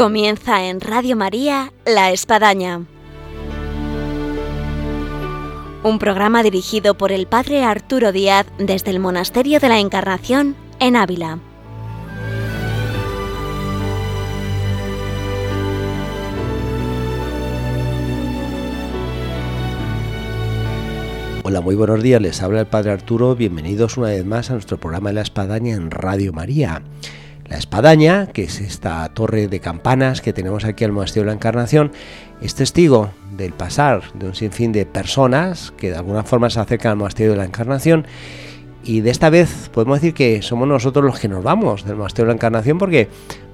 Comienza en Radio María La Espadaña. Un programa dirigido por el Padre Arturo Díaz desde el Monasterio de la Encarnación en Ávila. Hola, muy buenos días, les habla el Padre Arturo, bienvenidos una vez más a nuestro programa de la Espadaña en Radio María. La espadaña, que es esta torre de campanas que tenemos aquí al Monasterio de la Encarnación, es testigo del pasar de un sinfín de personas que de alguna forma se acercan al Monasterio de la Encarnación. Y de esta vez podemos decir que somos nosotros los que nos vamos del Monasterio de la Encarnación porque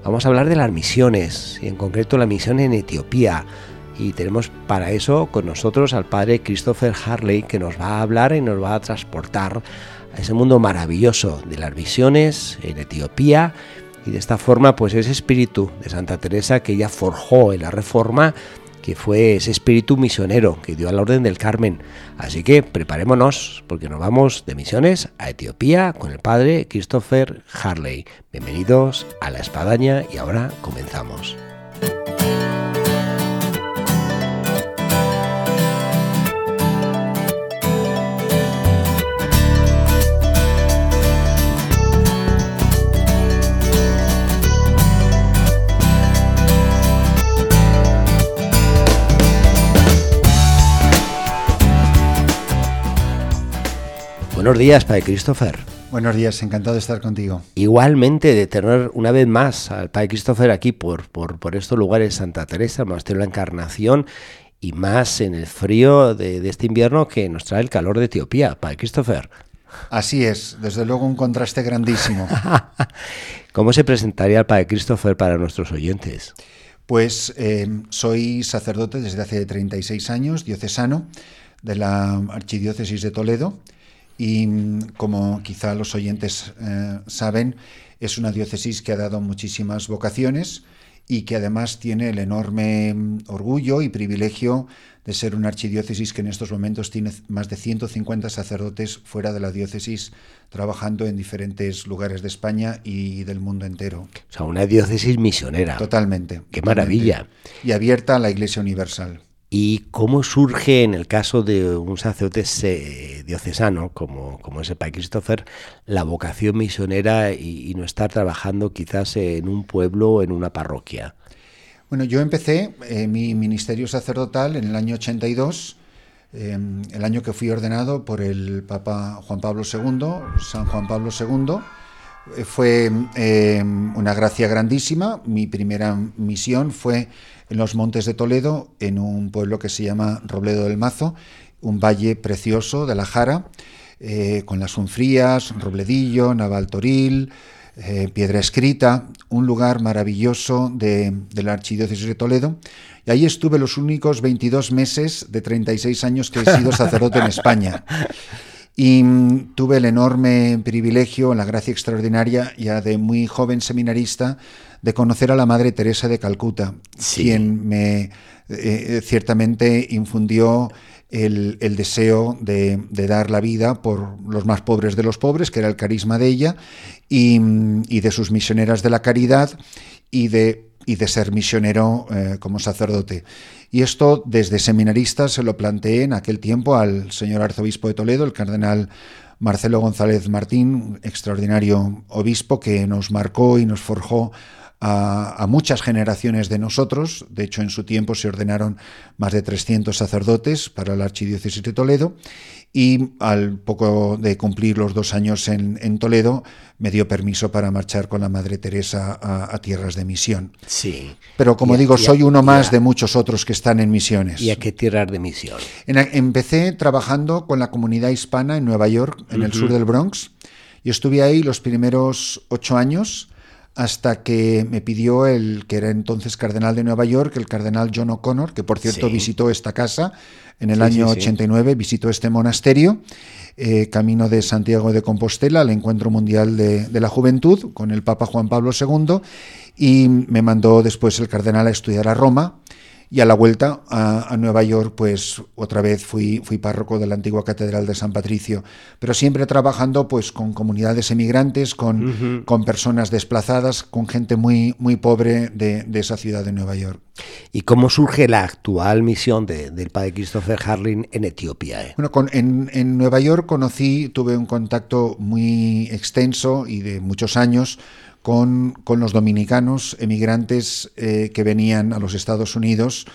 vamos a hablar de las misiones, y en concreto la misión en Etiopía. Y tenemos para eso con nosotros al padre Christopher Harley que nos va a hablar y nos va a transportar a ese mundo maravilloso de las misiones en Etiopía y de esta forma pues ese espíritu de Santa Teresa que ella forjó en la Reforma que fue ese espíritu misionero que dio a la Orden del Carmen. Así que preparémonos porque nos vamos de misiones a Etiopía con el padre Christopher Harley. Bienvenidos a la Espadaña y ahora comenzamos. Buenos días, Padre Christopher. Buenos días, encantado de estar contigo. Igualmente de tener una vez más al Padre Christopher aquí por, por, por estos lugares, Santa Teresa, el Monasterio de la Encarnación, y más en el frío de, de, este invierno que nos trae el calor de Etiopía, Padre Christopher. Así es, desde luego un contraste grandísimo. ¿Cómo se presentaría el Padre Christopher para nuestros oyentes? Pues eh, soy sacerdote desde hace 36 años, diocesano de la Archidiócesis de Toledo y como quizá los oyentes eh, saben, es una diócesis que ha dado muchísimas vocaciones y que además tiene el enorme mm, orgullo y privilegio de ser una archidiócesis que en estos momentos tiene más de 150 sacerdotes fuera de la diócesis trabajando en diferentes lugares de España y del mundo entero. O sea, una diócesis misionera. Totalmente. Qué maravilla. Y abierta a la Iglesia Universal. ¿Y cómo surge en el caso de un sacerdote diocesano como, como es el Padre Christopher la vocación misionera y, no estar trabajando quizás en un pueblo o en una parroquia? Bueno, yo empecé eh, mi ministerio sacerdotal en el año 82, eh, el año que fui ordenado por el Papa Juan Pablo II, San Juan Pablo II. Eh, fue una gracia grandísima. Mi primera misión fue en los montes de Toledo, en un pueblo que se llama Robledo del Mazo, un valle precioso de la Jara, eh, con las Unfrías, Robledillo, Navaltoril, eh, Piedra Escrita, un lugar maravilloso de, de, la Archidiócesis de Toledo. Y ahí estuve los únicos 22 meses de 36 años que he sido sacerdote en España. Y mm, tuve el enorme privilegio, la gracia extraordinaria, ya de muy joven seminarista, de conocer a la Madre Teresa de Calcuta, sí. quien me eh, ciertamente infundió el, el deseo de, de, dar la vida por los más pobres de los pobres, que era el carisma de ella, y, y de sus misioneras de la caridad y de, y de ser misionero eh, como sacerdote. Y esto desde seminarista se lo planteé en aquel tiempo al señor arzobispo de Toledo, el cardenal Marcelo González Martín, extraordinario obispo que nos marcó y nos forjó a, a, muchas generaciones de nosotros. De hecho, en su tiempo se ordenaron más de 300 sacerdotes para la Archidiócesis de Toledo y al poco de cumplir los dos años en, en Toledo me dio permiso para marchar con la Madre Teresa a, a tierras de misión. Sí. Pero como a, digo, soy uno más de muchos otros que están en misiones. ¿Y a qué tierras de misión? En, empecé trabajando con la comunidad hispana en Nueva York, en uh -huh. el sur del Bronx, y estuve ahí los primeros ocho años hasta que me pidió el que era entonces cardenal de Nueva York, el cardenal John O'Connor, que por cierto sí. visitó esta casa en el sí, año sí, 89, visitó este monasterio, eh, camino de Santiago de Compostela, al Encuentro Mundial de, de, la Juventud, con el Papa Juan Pablo II, y me mandó después el cardenal a estudiar a Roma, y a la vuelta a, Nueva York, pues otra vez fui, fui párroco de la antigua Catedral de San Patricio, pero siempre trabajando pues con comunidades emigrantes, con, con personas desplazadas, con gente muy, muy pobre de, esa ciudad de Nueva York. ¿Y cómo surge la actual misión del padre Christopher Harling en Etiopía? Eh? Bueno, con, en, en Nueva York conocí, tuve un contacto muy extenso y de muchos años con, los dominicanos emigrantes eh, que venían a los Estados Unidos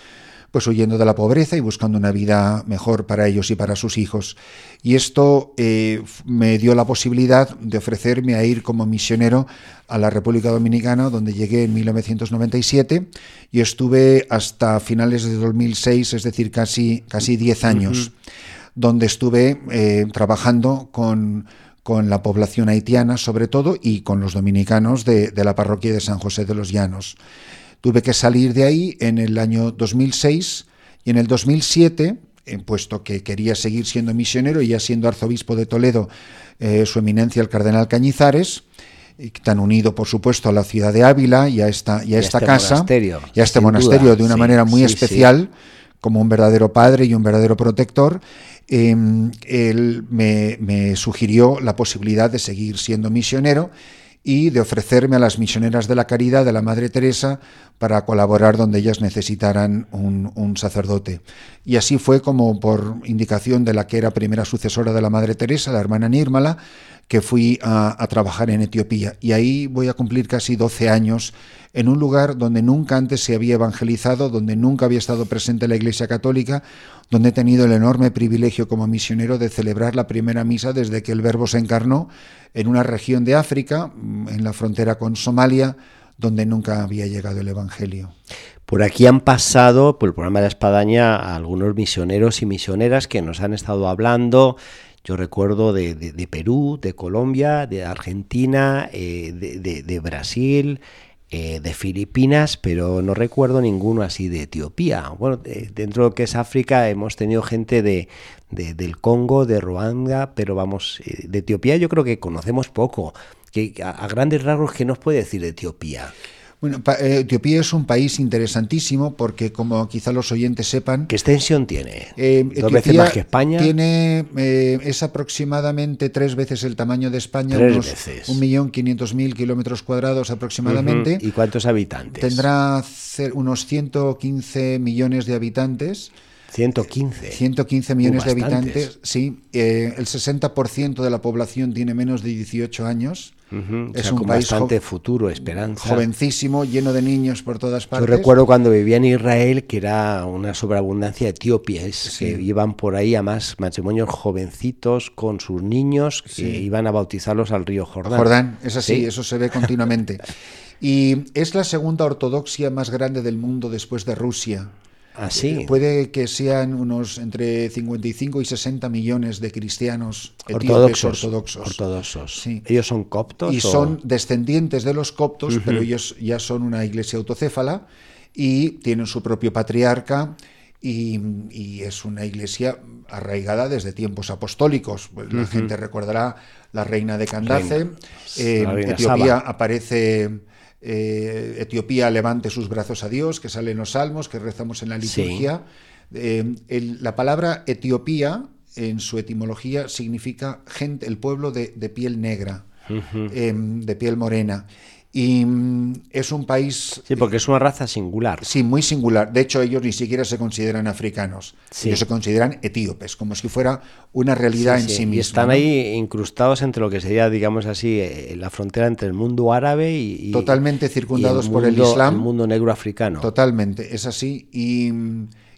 pues huyendo de la pobreza y buscando una vida mejor para ellos y para sus hijos. Y esto eh, me dio la posibilidad de ofrecerme a ir como misionero a la República Dominicana, donde llegué en 1997 y estuve hasta finales de 2006, es decir, casi, casi 10 años, donde estuve eh, trabajando con con la población haitiana sobre todo y con los dominicanos de, la parroquia de San José de los Llanos. Tuve que salir de ahí en el año 2006 y en el 2007, puesto que quería seguir siendo misionero y ya siendo arzobispo de Toledo, eh, su eminencia el cardenal Cañizares, tan unido por supuesto a la ciudad de Ávila y a esta, y esta este casa, y a este monasterio de una manera muy especial, como un verdadero padre y un verdadero protector, Em, él me, sugirió la posibilidad de seguir siendo misionero y de ofrecerme a las misioneras de la caridad de la Madre Teresa para colaborar donde ellas necesitaran un, sacerdote. Y así fue como por indicación de la que era primera sucesora de la Madre Teresa, la hermana Nirmala, que fui a, a trabajar en Etiopía. Y ahí voy a cumplir casi 12 años en un lugar donde nunca antes se había evangelizado, donde nunca había estado presente la Iglesia Católica, donde he tenido el enorme privilegio como misionero de celebrar la primera misa desde que el Verbo se encarnó en una región de África, mm, en la frontera con Somalia, donde nunca había llegado el Evangelio. Por aquí han pasado, por el programa de la Espadaña, algunos misioneros y misioneras que nos han estado hablando. Yo recuerdo de, Perú, de Colombia, de Argentina, eh, de, Brasil, eh, de Filipinas, pero no recuerdo ninguno así de Etiopía. Bueno, dentro de lo que es África hemos tenido gente de, del Congo, de Ruanda, pero vamos, eh, de Etiopía yo creo que conocemos poco. Que, a, grandes rasgos, ¿qué nos puede decir de Etiopía? Bueno, eh, Etiopía es un país interesantísimo porque, como quizá los oyentes sepan... ¿Qué extensión tiene? Eh, ¿Dos veces más que España? Tiene, eh, es aproximadamente tres veces el tamaño de España, tres unos veces. 1.500.000 kilómetros cuadrados aproximadamente. ¿Y cuántos habitantes? Tendrá unos 115 millones de habitantes. 115. 115 millones de habitantes, sí. el 60% de la población tiene menos de 18 años es un país bastante futuro, esperanza. Jovencísimo, lleno de niños por todas partes. Yo recuerdo cuando vivía en Israel que era una sobreabundancia etíope, que iban por ahí a más matrimonios jovencitos con sus niños que iban a bautizarlos al río Jordán. Jordán, es así, eso se ve continuamente. y es la segunda ortodoxia más grande del mundo después de Rusia. Ah, eh, puede que sean unos entre 55 y 60 millones de cristianos ortodoxos. ortodoxos. ¿Ellos son coptos? Y son descendientes de los coptos, pero ellos ya son una iglesia autocéfala y tienen su propio patriarca. Y, es una iglesia arraigada desde tiempos apostólicos. Pues la gente recordará la reina de Candace. Eh, Etiopía aparece eh, Etiopía levante sus brazos a Dios, que salen los salmos, que rezamos en la liturgia. Eh, la palabra Etiopía, en su etimología, significa gente, el pueblo de, piel negra, em, de piel morena. Y mm, es un país... Sí, porque es una raza singular. Sí, muy singular. De hecho, ellos ni siquiera se consideran africanos. Ellos se consideran etíopes, como si fuera una realidad en sí, misma. Y están ahí incrustados entre lo que sería, digamos así, eh, la frontera entre el mundo árabe y... Totalmente circundados por el Islam. El mundo negro africano. Totalmente, es así. Y,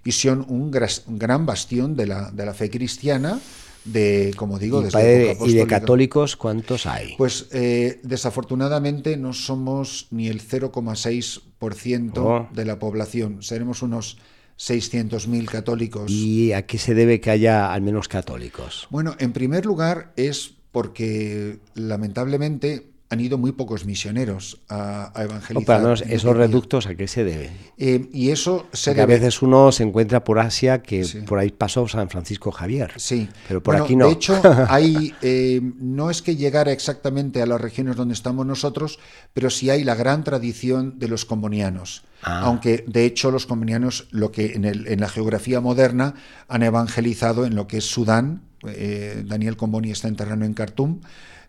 y son un, gran bastión de la, de la fe cristiana de, como digo, ¿Y, de, ¿Y de católicos cuántos hay? Pues eh, desafortunadamente no somos ni el 0,6% de la población, seremos unos 600.000 católicos. ¿Y a qué se debe que haya al menos católicos? Bueno, en primer lugar es porque lamentablemente han ido muy pocos misioneros a, a evangelizar. Al menos en esos reductos a qué se debe. Eh, y eso se Porque a debe... veces uno se encuentra por Asia que Sí. por ahí pasó San Francisco Javier. Sí, Pero por Bueno, aquí no. De hecho, hay, eh, no es que llegara exactamente a las regiones donde estamos nosotros, pero sí hay la gran tradición de los combonianos. Ah. Aunque de hecho los combonianos, lo que en, el- en la geografía moderna han evangelizado en lo que es Sudán. eh, Daniel Comboni está enterrado en Khartoum,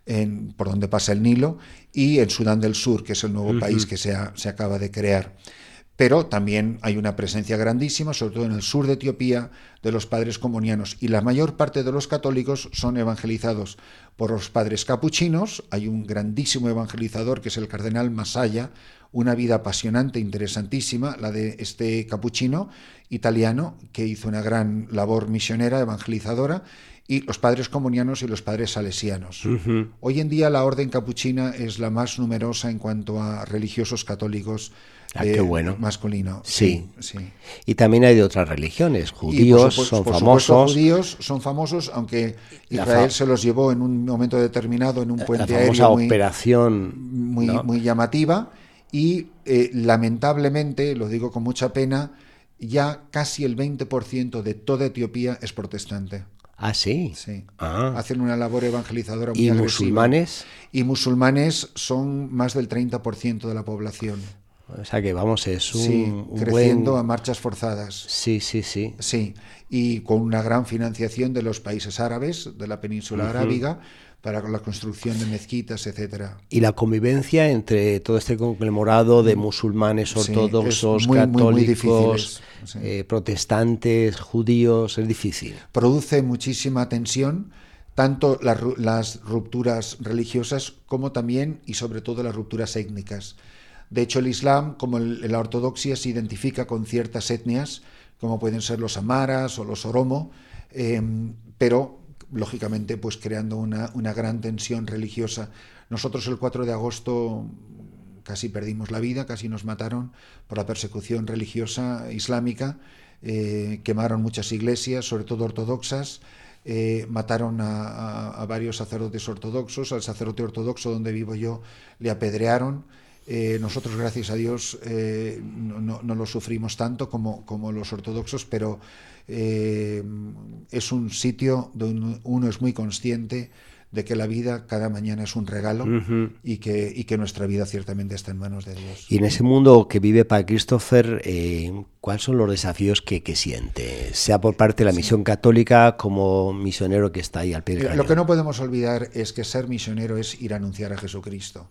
en- por donde pasa el Nilo, y en Sudán del Sur, que es el nuevo país que se, ha- se acaba de crear. Pero también hay una presencia grandísima, sobre todo en el sur de Etiopía, de los padres comunianos. Y la mayor parte de los católicos son evangelizados por los padres capuchinos. Hay un grandísimo evangelizador que es el cardenal Masaya, una vida apasionante, interesantísima, la de este capuchino italiano que hizo una gran labor misionera, evangelizadora, y los padres comunianos y los padres salesianos. Hoy en día la orden capuchina es la más numerosa en cuanto a religiosos católicos Ah, eh, qué bueno. masculino. Sí. sí. Y también hay de otras religiones. Por Judíos son por supuesto, famosos. judíos son famosos, aunque La Israel se los llevó en un momento determinado en un La puente famosa aéreo muy, operación. muy, ¿no? muy llamativa. Y eh, lamentablemente, lo digo con mucha pena, ya casi el 20% de toda Etiopía es protestante. Ah, sí. Sí. Ah. Hacen una labor evangelizadora muy ¿Y agresiva. musulmanes? Y musulmanes son más del 30% de la población. O sea que vamos, es un, sí, un creciendo buen... a marchas forzadas. Sí, sí, sí. Sí, y con una gran financiación de los países árabes, de la península arábiga, para la construcción de mezquitas, etcétera. Y la convivencia entre todo este conglomerado de musulmanes ortodoxos, muy, muy, muy católicos, sí. eh, protestantes, judíos, es difícil. Produce muchísima tensión, tanto las, ru- las rupturas religiosas como también y sobre todo las rupturas étnicas. De hecho, el Islam, como el- la ortodoxia, se identifica con ciertas etnias, como pueden ser los amaras o los oromo, eh, pero lógicamente pues creando una, una gran tensión religiosa. Nosotros el 4 de agosto casi perdimos la vida, casi nos mataron por la persecución religiosa islámica, eh, quemaron muchas iglesias, sobre todo ortodoxas, eh, mataron a, varios sacerdotes ortodoxos, al sacerdote ortodoxo donde vivo yo le apedrearon. Eh, nosotros, gracias a Dios, eh, no, no- no lo sufrimos tanto como, como los ortodoxos, pero eh, es un sitio donde uno es muy consciente de que la vida cada mañana es un regalo y, que, y que nuestra vida ciertamente está en manos de Dios. Y en ese mundo que vive para Christopher, eh, ¿cuáles son los desafíos que, que siente? Sea por parte de la misión católica como misionero que está ahí al pie del Lo que no podemos olvidar es que ser misionero es ir a anunciar a Jesucristo.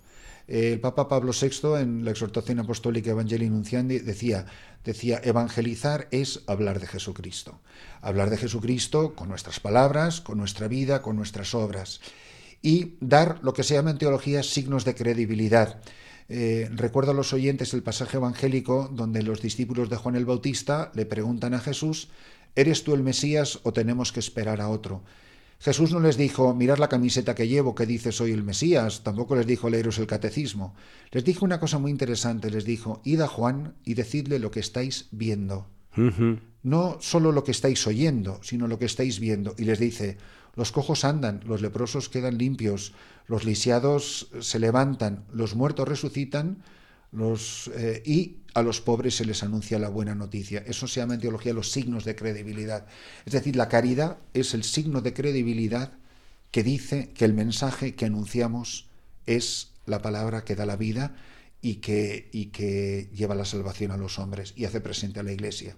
El Papa Pablo VI, en la exhortación apostólica Evangelii Nunciandi, decía, decía, evangelizar es hablar de Jesucristo. Hablar de Jesucristo con nuestras palabras, con nuestra vida, con nuestras obras. Y dar lo que se llama en teología signos de credibilidad. Eh, recuerdo a los oyentes el pasaje evangélico donde los discípulos de Juan el Bautista le preguntan a Jesús, ¿eres tú el Mesías o tenemos que esperar a otro? Jesús no les dijo, mirad la camiseta que llevo, que dice soy el Mesías, tampoco les dijo leeros el catecismo. Les dijo una cosa muy interesante, les dijo, id a Juan y decidle lo que estáis viendo. No solo lo que estáis oyendo, sino lo que estáis viendo. Y les dice, los cojos andan, los leprosos quedan limpios, los lisiados se levantan, los muertos resucitan, eh, y a los pobres se les anuncia la buena noticia. Eso se llama en teología los signos de credibilidad. Es decir, la caridad es el signo de credibilidad que dice que el mensaje que anunciamos es la palabra que da la vida y que lleva la salvación a los hombres y hace presente a la Iglesia.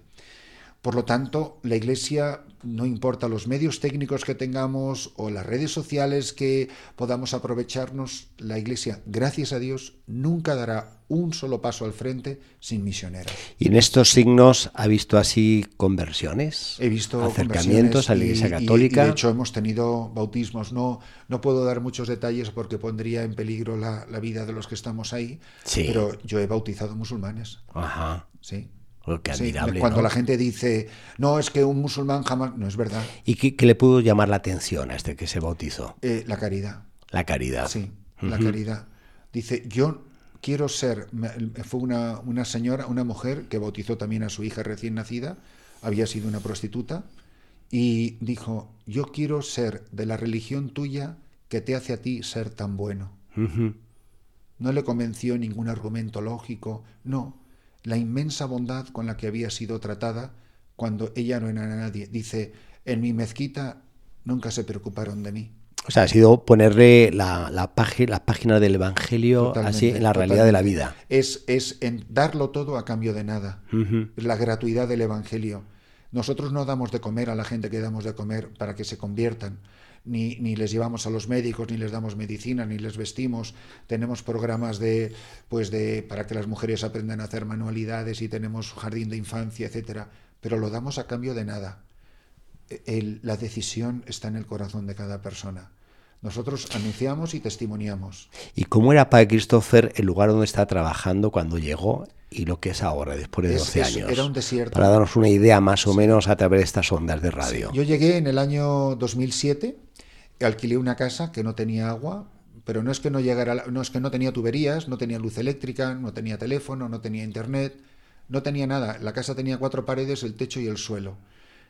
Por lo tanto, la Iglesia, no importa los medios técnicos que tengamos o las redes sociales que podamos aprovecharnos, la Iglesia, gracias a Dios, nunca dará un solo paso al frente sin misioneros. Y en estos signos ha visto así conversiones, He visto acercamientos a la Iglesia y- y- Católica. Y, de hecho, hemos tenido bautismos. No, no puedo dar muchos detalles porque pondría en peligro la, la vida de los que estamos ahí. Sí. Pero yo he bautizado musulmanes. Ajá. Sí. Oh, qué Sí, admirable. Cuando ¿no? la gente dice, no, es que un musulmán jamás. No es verdad. ¿Y qué, qué le pudo llamar la atención a este que se bautizó? Eh, la caridad. La caridad. Sí, la caridad. Dice, yo quiero ser, fue una, una señora, una mujer que bautizó también a su hija recién nacida, había sido una prostituta, y dijo, yo quiero ser de la religión tuya que te hace a ti ser tan bueno. No le convenció ningún argumento lógico, no, la inmensa bondad con la que había sido tratada cuando ella no era nadie. Dice, en mi mezquita nunca se preocuparon de mí. O sea, ha sido ponerle la, la, página, del Evangelio así en la realidad de la vida. Es, es en darlo todo a cambio de nada. Es la gratuidad del Evangelio. Nosotros no damos de comer a la gente que damos de comer para que se conviertan. Ni, ni, les llevamos a los médicos, ni les damos medicina, ni les vestimos. Tenemos programas de, pues de, para que las mujeres aprendan a hacer manualidades y tenemos jardín de infancia, etcétera. Pero lo damos a cambio de nada. El, la decisión está en el corazón de cada persona. Nosotros anunciamos y testimoniamos. ¿Y cómo era para Christopher el lugar donde está trabajando cuando llegó y lo que es ahora, después de 12 años? Era un desierto. Para darnos una idea más o menos a través de estas ondas de radio. Yo llegué en el año 2007, alquilé una casa que no tenía agua, pero no es que no llegara, no es que no tenía tuberías, no tenía luz eléctrica, no tenía teléfono, no tenía internet, no tenía nada. La casa tenía cuatro paredes, el techo y el suelo.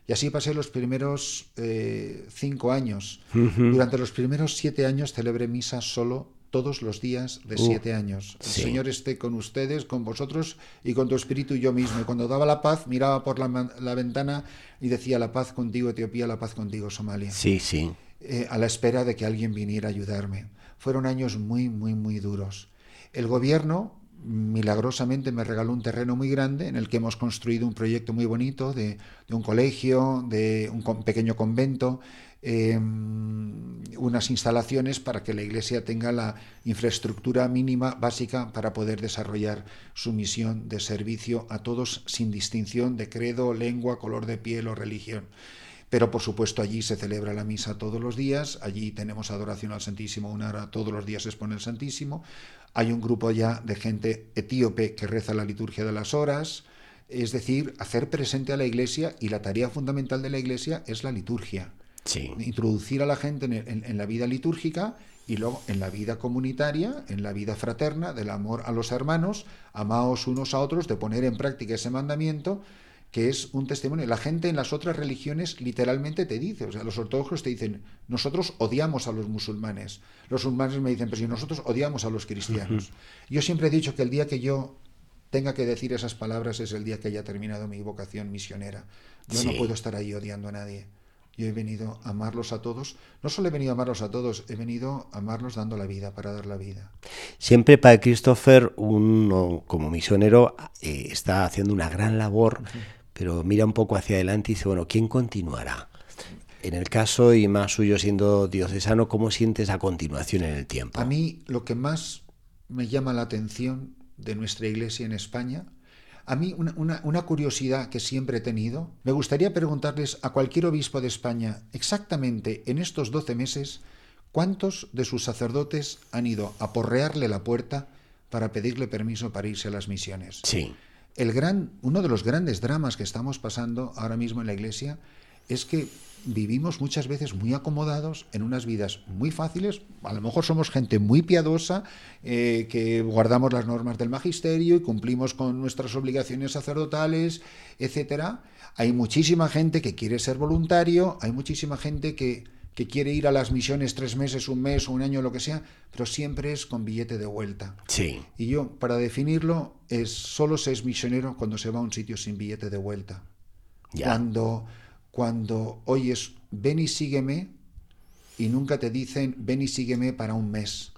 Y así pasé los primeros eh, cinco años. Durante los primeros siete años celebré misa solo todos los días de uh, siete años. El Señor esté con ustedes, con vosotros y con tu espíritu y yo mismo. Y cuando daba la paz, miraba por la, ventana y decía la paz contigo, Etiopía, la paz contigo, Somalia. Sí, sí. Eh, a la espera de que alguien viniera a ayudarme. Fueron años muy, muy, muy duros. El gobierno milagrosamente me regaló un terreno muy grande en el que hemos construido un proyecto muy bonito de, un colegio, de un pequeño convento, em, unas instalaciones para que la Iglesia tenga la infraestructura mínima básica para poder desarrollar su misión de servicio a todos sin distinción de credo, lengua, color de piel o religión. Pero por supuesto allí se celebra la misa todos los días, allí tenemos adoración al Santísimo, una hora todos los días se expone el Santísimo, hay un grupo ya de gente etíope que reza la liturgia de las horas, es decir, hacer presente a la Iglesia y la tarea fundamental de la Iglesia es la liturgia. Introducir a la gente en, la vida litúrgica y luego en la vida comunitaria, en la vida fraterna, del amor a los hermanos, amaos unos a otros, de poner en práctica ese mandamiento que es un testimonio. La gente en las otras religiones literalmente te dice, o sea, los ortodoxos te dicen, nosotros odiamos a los musulmanes. Los musulmanes me dicen, pero si nosotros odiamos a los cristianos. Yo siempre he dicho que el día que yo tenga que decir esas palabras es el día que haya terminado mi vocación misionera. Yo no puedo estar ahí odiando a nadie. Yo he venido a amarlos a todos. No solo he venido a amarlos a todos, he venido a amarlos dando la vida, para dar la vida. Siempre para Christopher, uno como misionero, eh, está haciendo una gran labor pero mira un poco hacia adelante y dice, bueno, ¿quién continuará? En el caso, y más suyo siendo diocesano, ¿cómo sientes a continuación en el tiempo? A mí lo que más me llama la atención de nuestra iglesia en España, a mí una, una, curiosidad que siempre he tenido, me gustaría preguntarles a cualquier obispo de España exactamente en estos 12 meses, ¿cuántos de sus sacerdotes han ido a porrearle la puerta para pedirle permiso para irse a las misiones? Sí el gran, uno de los grandes dramas que estamos pasando ahora mismo en la Iglesia es que vivimos muchas veces muy acomodados en unas vidas muy fáciles. A lo mejor somos gente muy piadosa, eh, que guardamos las normas del magisterio y cumplimos con nuestras obligaciones sacerdotales, etcétera. Hay muchísima gente que quiere ser voluntario, hay muchísima gente que que quiere ir a las misiones tres meses, un mes o un año, lo que sea, pero siempre es con billete de vuelta. Sí. Y yo, para definirlo, es solo se es misionero cuando se va a un sitio sin billete de vuelta. Cuando, cuando oyes, ven y sígueme, y nunca te dicen, ven y sígueme para un mes.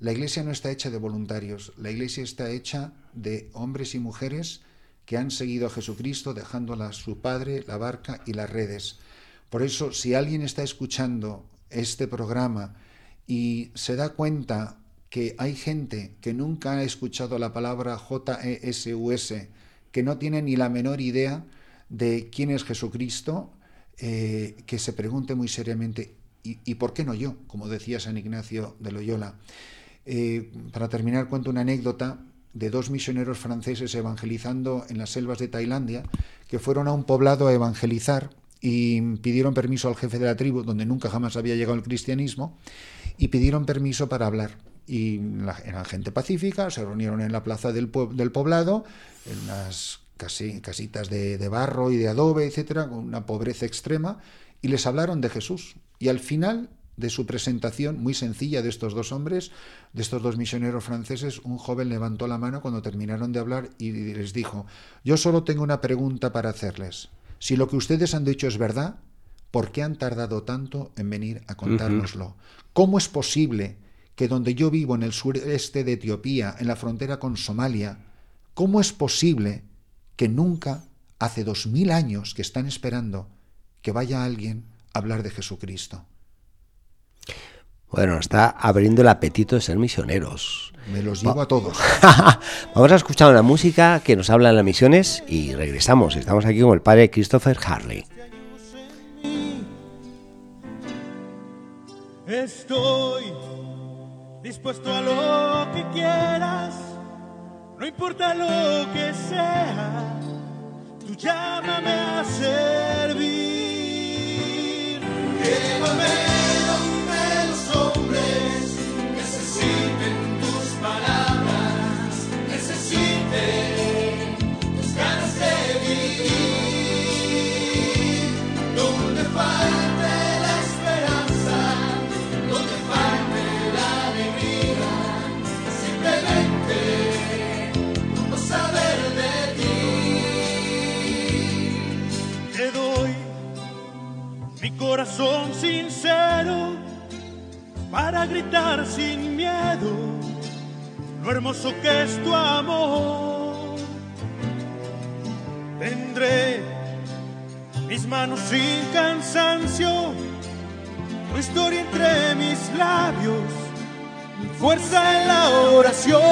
La iglesia no está hecha de voluntarios, la iglesia está hecha de hombres y mujeres que han seguido a Jesucristo dejándola su padre, la barca y las redes por eso, si alguien está escuchando este programa y se da cuenta que hay gente que nunca ha escuchado la palabra J-E-S-U-S, que no tiene ni la menor idea de quién es Jesucristo, eh, que se pregunte muy seriamente, ¿y, por qué no yo? Como decía San Ignacio de Loyola. Eh, para terminar, cuento una anécdota de dos misioneros franceses evangelizando en las selvas de Tailandia, que fueron a un poblado a evangelizar y pidieron permiso al jefe de la tribu, donde nunca jamás había llegado el cristianismo, y pidieron permiso para hablar. Y la, eran gente pacífica, se reunieron en la plaza del, del poblado, en unas casi, casitas de, de, barro y de adobe, etcétera, con una pobreza extrema, y les hablaron de Jesús. Y al final de su presentación, muy sencilla, de estos dos hombres, de estos dos misioneros franceses, un joven levantó la mano cuando terminaron de hablar y les dijo, yo solo tengo una pregunta para hacerles. Si lo que ustedes han dicho es verdad, ¿por qué han tardado tanto en venir a contárnoslo? ¿Cómo es posible que donde yo vivo, en el sureste de Etiopía, en la frontera con Somalia, ¿cómo es posible que nunca, hace dos mil años que están esperando que vaya alguien a hablar de Jesucristo? Bueno, está abriendo el apetito de ser misioneros. Me los llevo a todos. Vamos a escuchar una música que nos habla de las misiones y regresamos. Estamos aquí con el padre Christopher Harley. Estoy dispuesto a lo que quieras, no importa lo que sea, tú llámame a servir. Corazón sincero para gritar sin miedo lo hermoso que es tu amor. Tendré mis manos sin cansancio, tu historia entre mis labios, mi fuerza en la oración.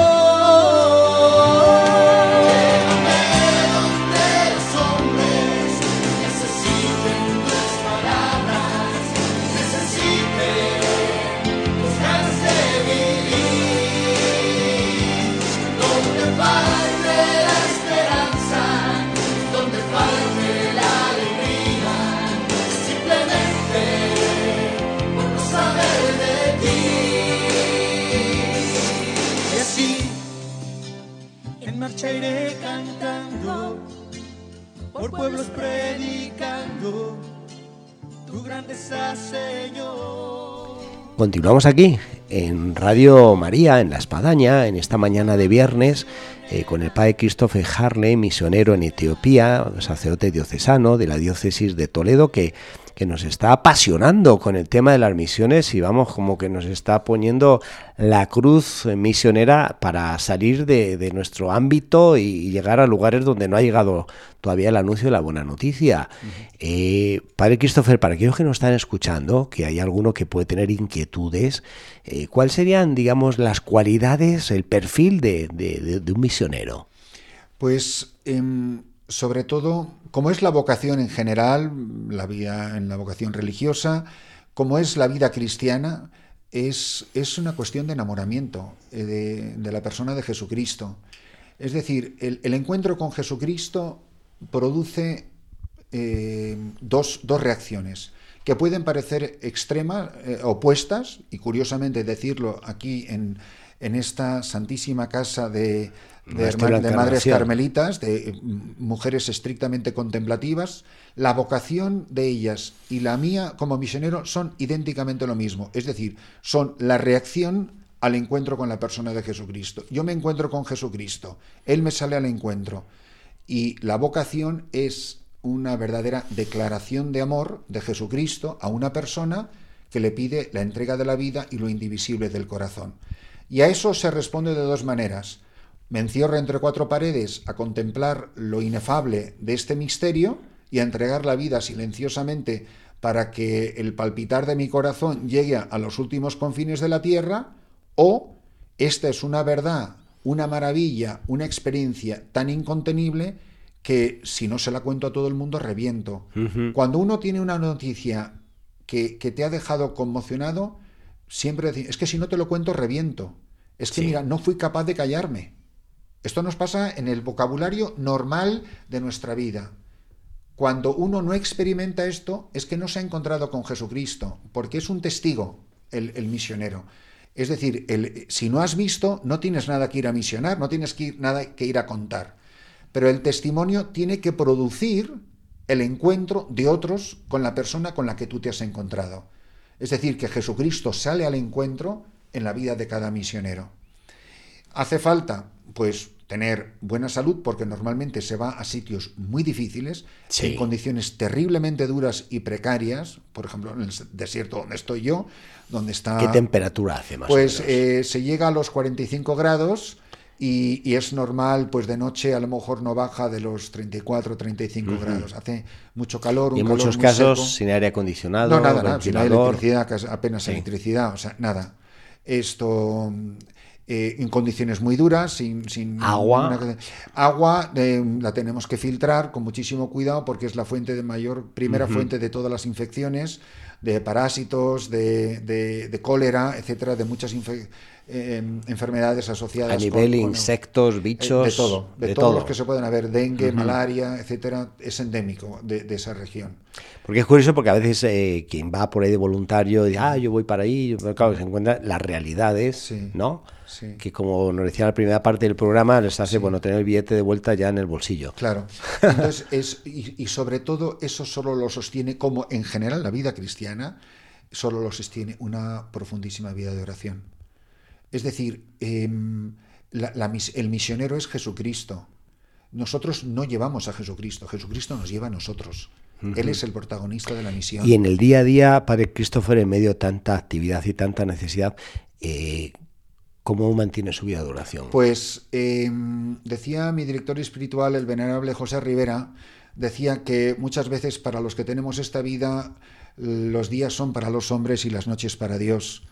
Continuamos aquí en Radio María, en La Espadaña, en esta mañana de viernes, eh, con el padre Christopher Harley, misionero en Etiopía, sacerdote diocesano de la diócesis de Toledo, que que nos está apasionando con el tema de las misiones y vamos como que nos está poniendo la cruz misionera para salir de, nuestro ámbito y llegar a lugares donde no ha llegado todavía el anuncio de la buena noticia. Eh, padre Christopher, para aquellos que nos están escuchando, que hay alguno que puede tener inquietudes, eh, ¿cuáles serían, digamos, las cualidades, el perfil de, un misionero? Pues em, sobre todo como es la vocación en general, la vida en la vocación religiosa, como es la vida cristiana, es, es una cuestión de enamoramiento eh, de, la persona de Jesucristo. Es decir, el, encuentro con Jesucristo produce eh, dos, reacciones que pueden parecer extremas, eh, opuestas, y curiosamente decirlo aquí en, en esta santísima casa de, de, madres carmelitas, de mujeres estrictamente contemplativas, la vocación de ellas y la mía como misionero son idénticamente lo mismo. Es decir, son la reacción al encuentro con la persona de Jesucristo. Yo me encuentro con Jesucristo, Él me sale al encuentro. Y la vocación es una verdadera declaración de amor de Jesucristo a una persona que le pide la entrega de la vida y lo indivisible del corazón. Y a eso se responde de dos maneras me encierro entre cuatro paredes a contemplar lo inefable de este misterio y a entregar la vida silenciosamente para que el palpitar de mi corazón llegue a los últimos confines de la tierra, o esta es una verdad, una maravilla, una experiencia tan incontenible que si no se la cuento a todo el mundo reviento. Cuando uno tiene una noticia que, te ha dejado conmocionado, siempre es que si no te lo cuento reviento. Es que mira, no fui capaz de callarme. Esto nos pasa en el vocabulario normal de nuestra vida. Cuando uno no experimenta esto es que no se ha encontrado con Jesucristo, porque es un testigo el, misionero. Es decir, si no has visto, no tienes nada que ir a misionar, no tienes que nada que ir a contar. Pero el testimonio tiene que producir el encuentro de otros con la persona con la que tú te has encontrado. Es decir, que Jesucristo sale al encuentro en la vida de cada misionero. Hace falta, pues, tener buena salud porque normalmente se va a sitios muy difíciles, en condiciones terriblemente duras y precarias, por ejemplo, en el desierto donde estoy yo, donde está... ¿Qué temperatura hace más Pues o menos? eh, se llega a los 45 grados y, y, es normal, pues de noche a lo mejor no baja de los 34, 35 uh -huh. grados. Hace mucho calor. Un y en calor muchos muy casos seco. sin aire acondicionado. No, nada, nada. Sin electricidad, apenas sí. electricidad, o sea, nada. Esto. Eh, en condiciones muy duras, sin, sin agua. Una, agua eh, la tenemos que filtrar con muchísimo cuidado porque es la fuente de mayor, primera uh -huh. fuente de todas las infecciones, de parásitos, de, de, de cólera, etcétera, de muchas eh, enfermedades asociadas a nivel con, con, insectos, bichos, de todo, de, de todos todo. los que se pueden haber, dengue, uh -huh. malaria, etcétera, es endémico de, de, esa región. Porque es curioso porque a veces eh, quien va por ahí de voluntario dice, ah, yo voy para ahí, pero claro, se encuentra las realidades, sí. ¿no? Sí. que como nos decía en la primera parte del programa, les hace Sí. bueno tener el billete de vuelta ya en el bolsillo. Claro. Entonces, es, y, y sobre todo eso solo lo sostiene, como en general la vida cristiana, solo lo sostiene una profundísima vida de oración. Es decir, eh, la, la, el misionero es Jesucristo. Nosotros no llevamos a Jesucristo, Jesucristo nos lleva a nosotros. Uh -huh. Él es el protagonista de la misión. Y en el día a día, Padre Christopher, en medio de tanta actividad y tanta necesidad, eh, ¿cómo mantiene su vida de oración? Pues eh, decía mi director espiritual, el venerable José Rivera, decía que muchas veces para los que tenemos esta vida, los días son para los hombres y las noches para Dios.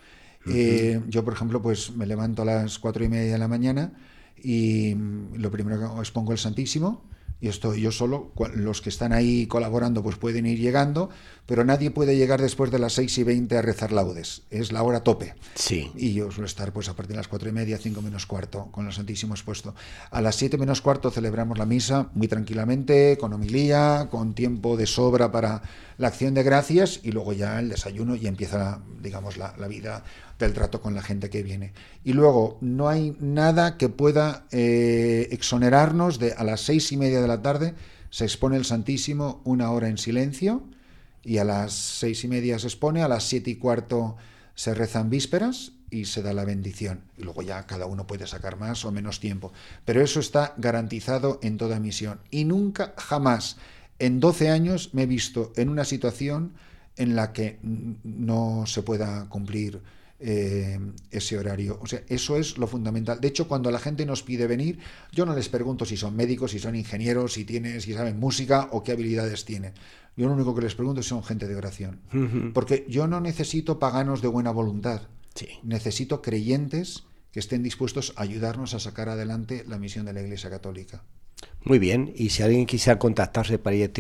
Uh -huh. eh, yo, por ejemplo, pues me levanto a las cuatro y media de la mañana y lo primero que hago es pongo el Santísimo y estoy yo solo, los que están ahí colaborando pues pueden ir llegando, pero nadie puede llegar después de las 6 y 20 a rezar laudes, es la hora tope. Sí. Y yo suelo estar pues a partir de las 4 y media, 5 menos cuarto, con el Santísimo expuesto. A las 7 menos cuarto celebramos la misa muy tranquilamente, con homilía, con tiempo de sobra para la acción de gracias y luego ya el desayuno y empieza, digamos, la, la vida del trato con la gente que viene. Y luego, no hay nada que pueda eh, exonerarnos de a las seis y media de la tarde se expone el Santísimo una hora en silencio y a las seis y media se expone, a las siete y cuarto se rezan vísperas y se da la bendición. Y luego ya cada uno puede sacar más o menos tiempo. Pero eso está garantizado en toda misión. Y nunca, jamás, en 12 años me he visto en una situación en la que no se pueda cumplir eh, ese horario. O sea, eso es lo fundamental. De hecho, cuando la gente nos pide venir, yo no les pregunto si son médicos, si son ingenieros, si tienen, si saben música o qué habilidades tienen. Yo lo único que les pregunto es si son gente de oración. Uh -huh. Porque yo no necesito paganos de buena voluntad. Sí. Necesito creyentes que estén dispuestos a ayudarnos a sacar adelante la misión de la Iglesia Católica. Muy bien, y si alguien quisiera contactarse para ir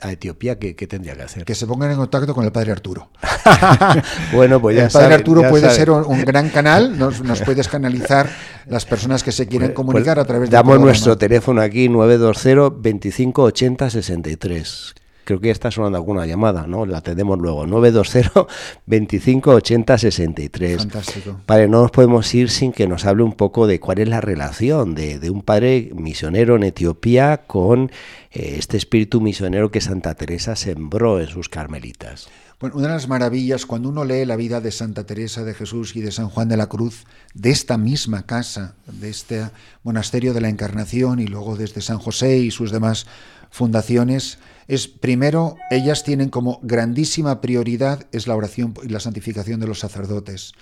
a Etiopía, ¿qué, ¿qué, tendría que hacer? Que se pongan en contacto con el Padre Arturo. bueno, pues ya El Padre Arturo ya puede ser un, un, gran canal, nos, nos, puedes canalizar las personas que se quieren Pues- comunicar pues a través de Damos nuestro teléfono aquí, 920 25 80 63. Creo que ya está sonando alguna llamada, ¿no? La atendemos luego. 920 25 80 63. Fantástico. Padre, no nos podemos ir sin que nos hable un poco de cuál es la relación de, de un padre misionero en Etiopía con eh, este espíritu misionero que Santa Teresa sembró en sus carmelitas. Bueno, una de las maravillas, cuando uno lee la vida de Santa Teresa de Jesús y de San Juan de la Cruz, de esta misma casa, de este monasterio de la Encarnación y luego desde San José y sus demás fundaciones, es primero, ellas tienen como grandísima prioridad es la oración y la santificación de los sacerdotes.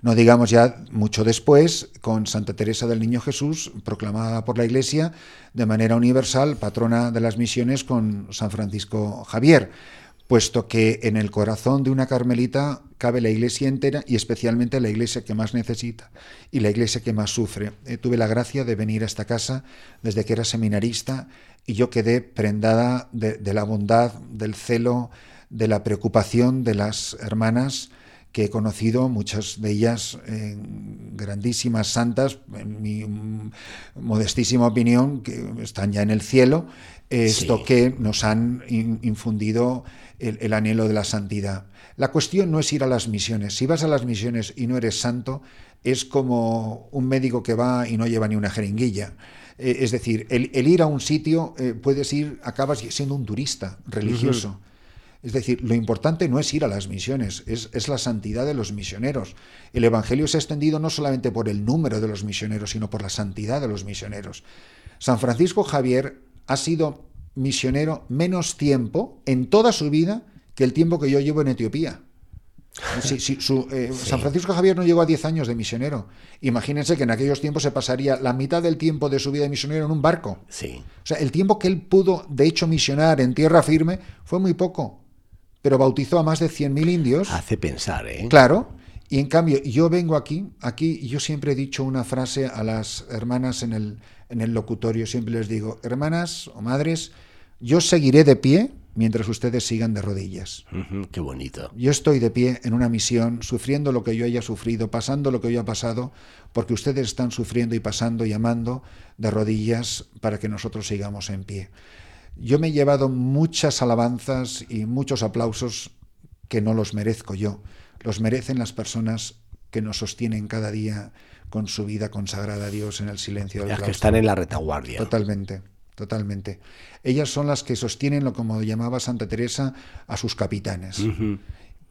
No digamos ya mucho después, con Santa Teresa del Niño Jesús, proclamada por la Iglesia de manera universal, patrona de las misiones con San Francisco Javier, puesto que en el corazón de una carmelita cabe la iglesia entera y especialmente la iglesia que más necesita y la iglesia que más sufre. Eh, tuve la gracia de venir a esta casa desde que era seminarista y yo quedé prendada de, de la bondad, del celo, de la preocupación de las hermanas que he conocido, muchas de ellas eh, grandísimas santas, en mi mm, modestísima opinión, que están ya en el cielo, eh, esto que nos han in- infundido el, el anhelo de la santidad. La cuestión no es ir a las misiones. Si vas a las misiones y no eres santo, es como un médico que va y no lleva ni una jeringuilla. Eh, es decir, el, el ir a un sitio, eh, puedes ir, acabas siendo un turista religioso. Es decir, lo importante no es ir a las misiones, es, es, la santidad de los misioneros. El Evangelio se ha extendido no solamente por el número de los misioneros, sino por la santidad de los misioneros. San Francisco Javier ha sido misionero menos tiempo en toda su vida que el tiempo que yo llevo en Etiopía. Eh, San Francisco Javier no llegó a 10 años de misionero. Imagínense que en aquellos tiempos se pasaría la mitad del tiempo de su vida de misionero en un barco. Sí. O sea, el tiempo que él pudo, de hecho, misionar en tierra firme fue muy poco. Pero bautizó a más de 100.000 indios. Hace pensar, ¿eh? Claro. Y en cambio, yo vengo aquí, aquí yo siempre he dicho una frase a las hermanas en el, en el locutorio, siempre les digo, hermanas o madres, yo seguiré de pie mientras ustedes sigan de rodillas. qué bonito. Yo estoy de pie en una misión, sufriendo lo que yo haya sufrido, pasando lo que yo haya pasado, porque ustedes están sufriendo y pasando y amando de rodillas para que nosotros sigamos en pie. Yo me he llevado muchas alabanzas y muchos aplausos que no los merezco yo, los merecen las personas que nos sostienen cada día con su vida consagrada a Dios en el silencio del Las que están en la retaguardia. Totalmente totalmente. Ellas son las que sostienen, lo como llamaba Santa Teresa, a sus capitanes.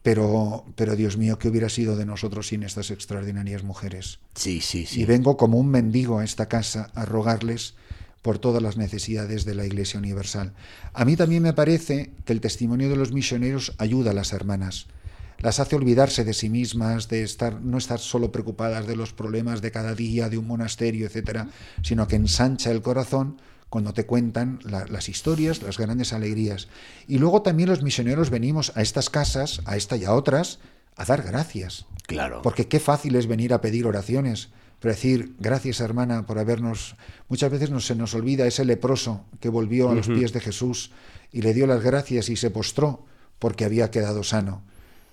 Pero, pero Dios mío, ¿qué hubiera sido de nosotros sin estas extraordinarias mujeres? Sí, sí, sí. Y vengo como un mendigo a esta casa a rogarles por todas las necesidades de la Iglesia Universal. A mí también me parece que el testimonio de los misioneros ayuda a las hermanas. Las hace olvidarse de sí mismas, de estar, no estar solo preocupadas de los problemas de cada día, de un monasterio, etcétera, sino que ensancha el corazón cuando te cuentan las historias, las grandes alegrías. Y luego también los misioneros venimos a estas casas, a esta y a otras, a dar gracias. Claro. Porque qué fácil es venir a pedir oraciones, pero decir gracias hermana por habernos... Muchas veces no, se nos olvida ese leproso que volvió a los pies de Jesús y le dio las gracias y se postró porque había quedado sano.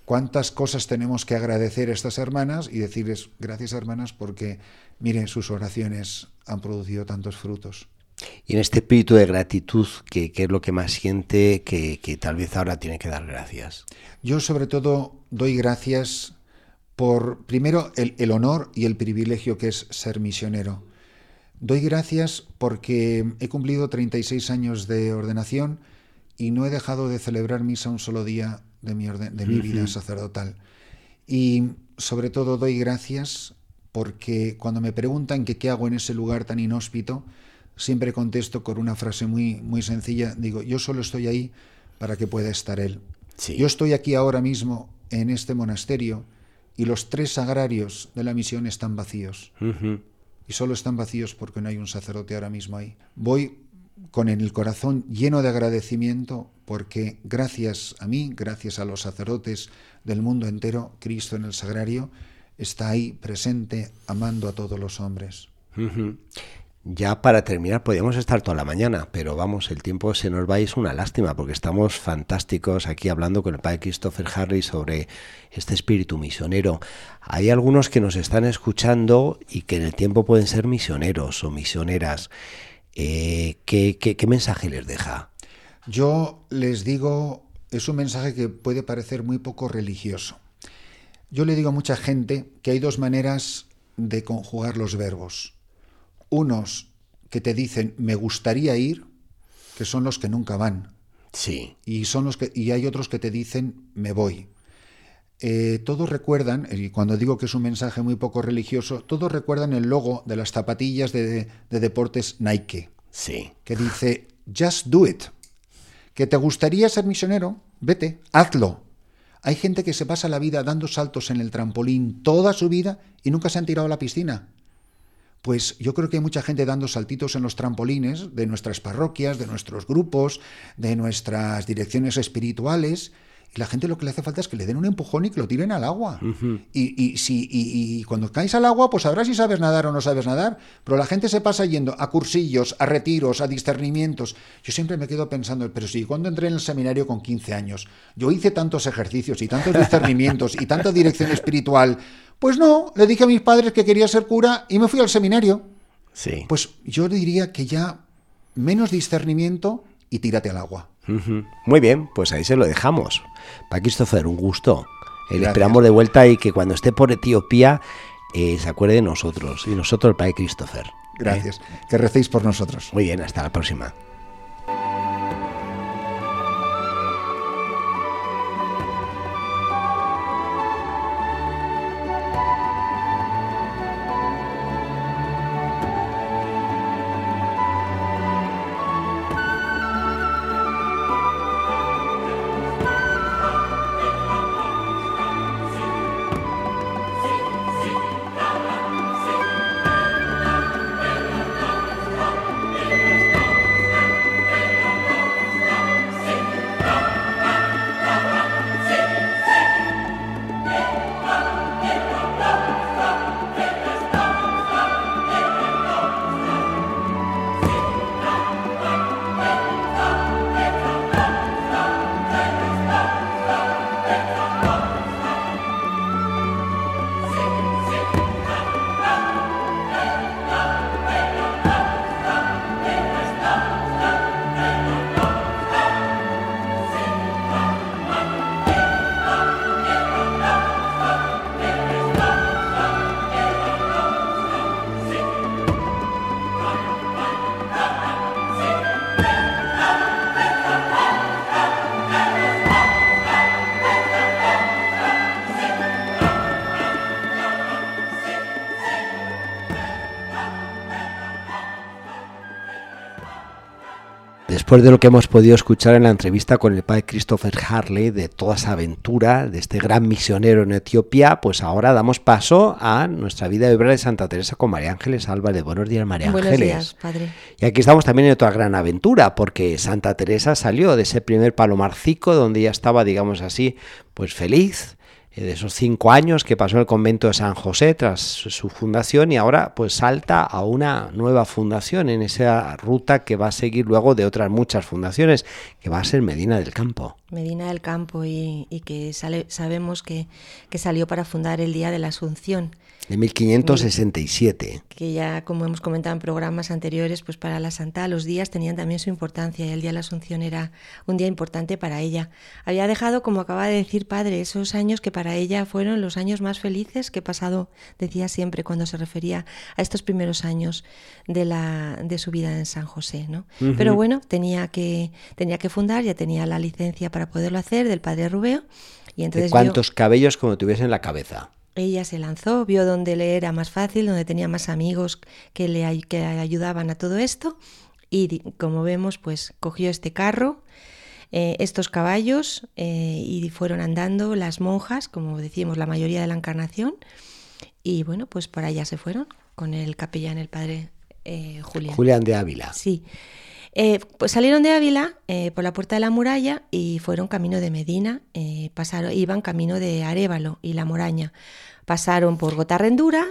¿Cuántas cosas tenemos que agradecer a estas hermanas y decirles gracias hermanas porque, miren, sus oraciones han producido tantos frutos? Y en este espíritu de gratitud, ¿qué, es lo que más siente que, tal vez ahora tiene que dar gracias? Yo sobre todo doy gracias por, primero, el, el honor y el privilegio que es ser misionero. Doy gracias porque he cumplido 36 años de ordenación y no he dejado de celebrar misa un solo día de mi, de mi vida sacerdotal. Y sobre todo doy gracias porque cuando me preguntan que qué hago en ese lugar tan inhóspito, siempre contesto con una frase muy, muy sencilla. Digo, yo solo estoy ahí para que pueda estar Él. Yo estoy aquí ahora mismo en este monasterio y los tres sagrarios de la misión están vacíos. Y solo están vacíos porque no hay un sacerdote ahora mismo ahí. Voy con el corazón lleno de agradecimiento porque gracias a mí, gracias a los sacerdotes del mundo entero, Cristo en el sagrario está ahí presente amando a todos los hombres. Ya para terminar, podríamos estar toda la mañana, pero vamos, el tiempo se nos va y es una lástima, porque estamos fantásticos aquí hablando con el padre Christopher Harry sobre este espíritu misionero. Hay algunos que nos están escuchando y que en el tiempo pueden ser misioneros o misioneras. Eh, ¿qué, qué mensaje les deja? Yo les digo, es un mensaje que puede parecer muy poco religioso. Yo le digo a mucha gente que hay dos maneras de conjugar los verbos unos que te dicen me gustaría ir, que son los que nunca van. Sí. Y son los que y hay otros que te dicen me voy. Eh, todos recuerdan, y cuando digo que es un mensaje muy poco religioso, todos recuerdan el logo de las zapatillas de, de deportes Nike. Sí. Que dice just do it. Que te gustaría ser misionero, vete, hazlo. Hay gente que se pasa la vida dando saltos en el trampolín toda su vida y nunca se han tirado a la piscina pues yo creo que hay mucha gente dando saltitos en los trampolines de nuestras parroquias, de nuestros grupos, de nuestras direcciones espirituales. Y la gente lo que le hace falta es que le den un empujón y que lo tiren al agua. y, si, y, cuando caes al agua, pues sabrás si sabes nadar o no sabes nadar. Pero la gente se pasa yendo a cursillos, a retiros, a discernimientos. Yo siempre me quedo pensando, pero si cuando entré en el seminario con 15 años, yo hice tantos ejercicios y tantos discernimientos y tanta dirección espiritual pues no, le dije a mis padres que quería ser cura y me fui al seminario. Sí. Pues yo diría que ya menos discernimiento y tírate al agua. Muy bien, pues ahí se lo dejamos. Para Christopher, un gusto. Le esperamos de vuelta y que cuando esté por Etiopía eh, se acuerde de nosotros y nosotros el Padre Christopher. ¿eh? Gracias. Que recéis por nosotros. Muy bien, hasta la próxima. Después de lo que hemos podido escuchar en la entrevista con el padre Christopher Harley, de toda esa aventura, de este gran misionero en Etiopía, pues ahora damos paso a nuestra vida de obra de Santa Teresa con María Ángeles Álvarez. Buenos días, María Buenos Ángeles. días, padre. Y aquí estamos también en otra gran aventura, porque Santa Teresa salió de ese primer palomarcico donde ya estaba, digamos así, pues feliz, de esos cinco años que pasó el convento de San José tras su fundación y ahora pues salta a una nueva fundación en esa ruta que va a seguir luego de otras muchas fundaciones, que va a ser Medina del Campo. Medina del Campo y, y que sale, sabemos que, que salió para fundar el Día de la Asunción. De 1567. que ya como hemos comentado en programas anteriores, pues para la Santa los días tenían también su importancia y el Día de la Asunción era un día importante para ella. Había dejado, como acaba de decir padre, esos años que para ella fueron los años más felices que he pasado, decía siempre cuando se refería a estos primeros años de, la, de su vida en San José. ¿no? Pero bueno, tenía que, tenía que fundar, ya tenía la licencia para poderlo hacer del padre Rubeo. Y De entonces vio- cuántos cabellos como tuviese en la cabeza. Ella se lanzó, vio donde le era más fácil, donde tenía más amigos que le que ayudaban a todo esto y como vemos pues cogió este carro, eh, estos caballos eh, y fueron andando las monjas, como decíamos la mayoría de la encarnación y bueno pues por allá se fueron con el capellán, el padre eh, Julián. Julián de Ávila. Sí. Eh, pues salieron de Ávila eh, por la puerta de la muralla y fueron camino de Medina, eh, pasaron, iban camino de Arévalo y la Moraña. Pasaron por Gotarrendura,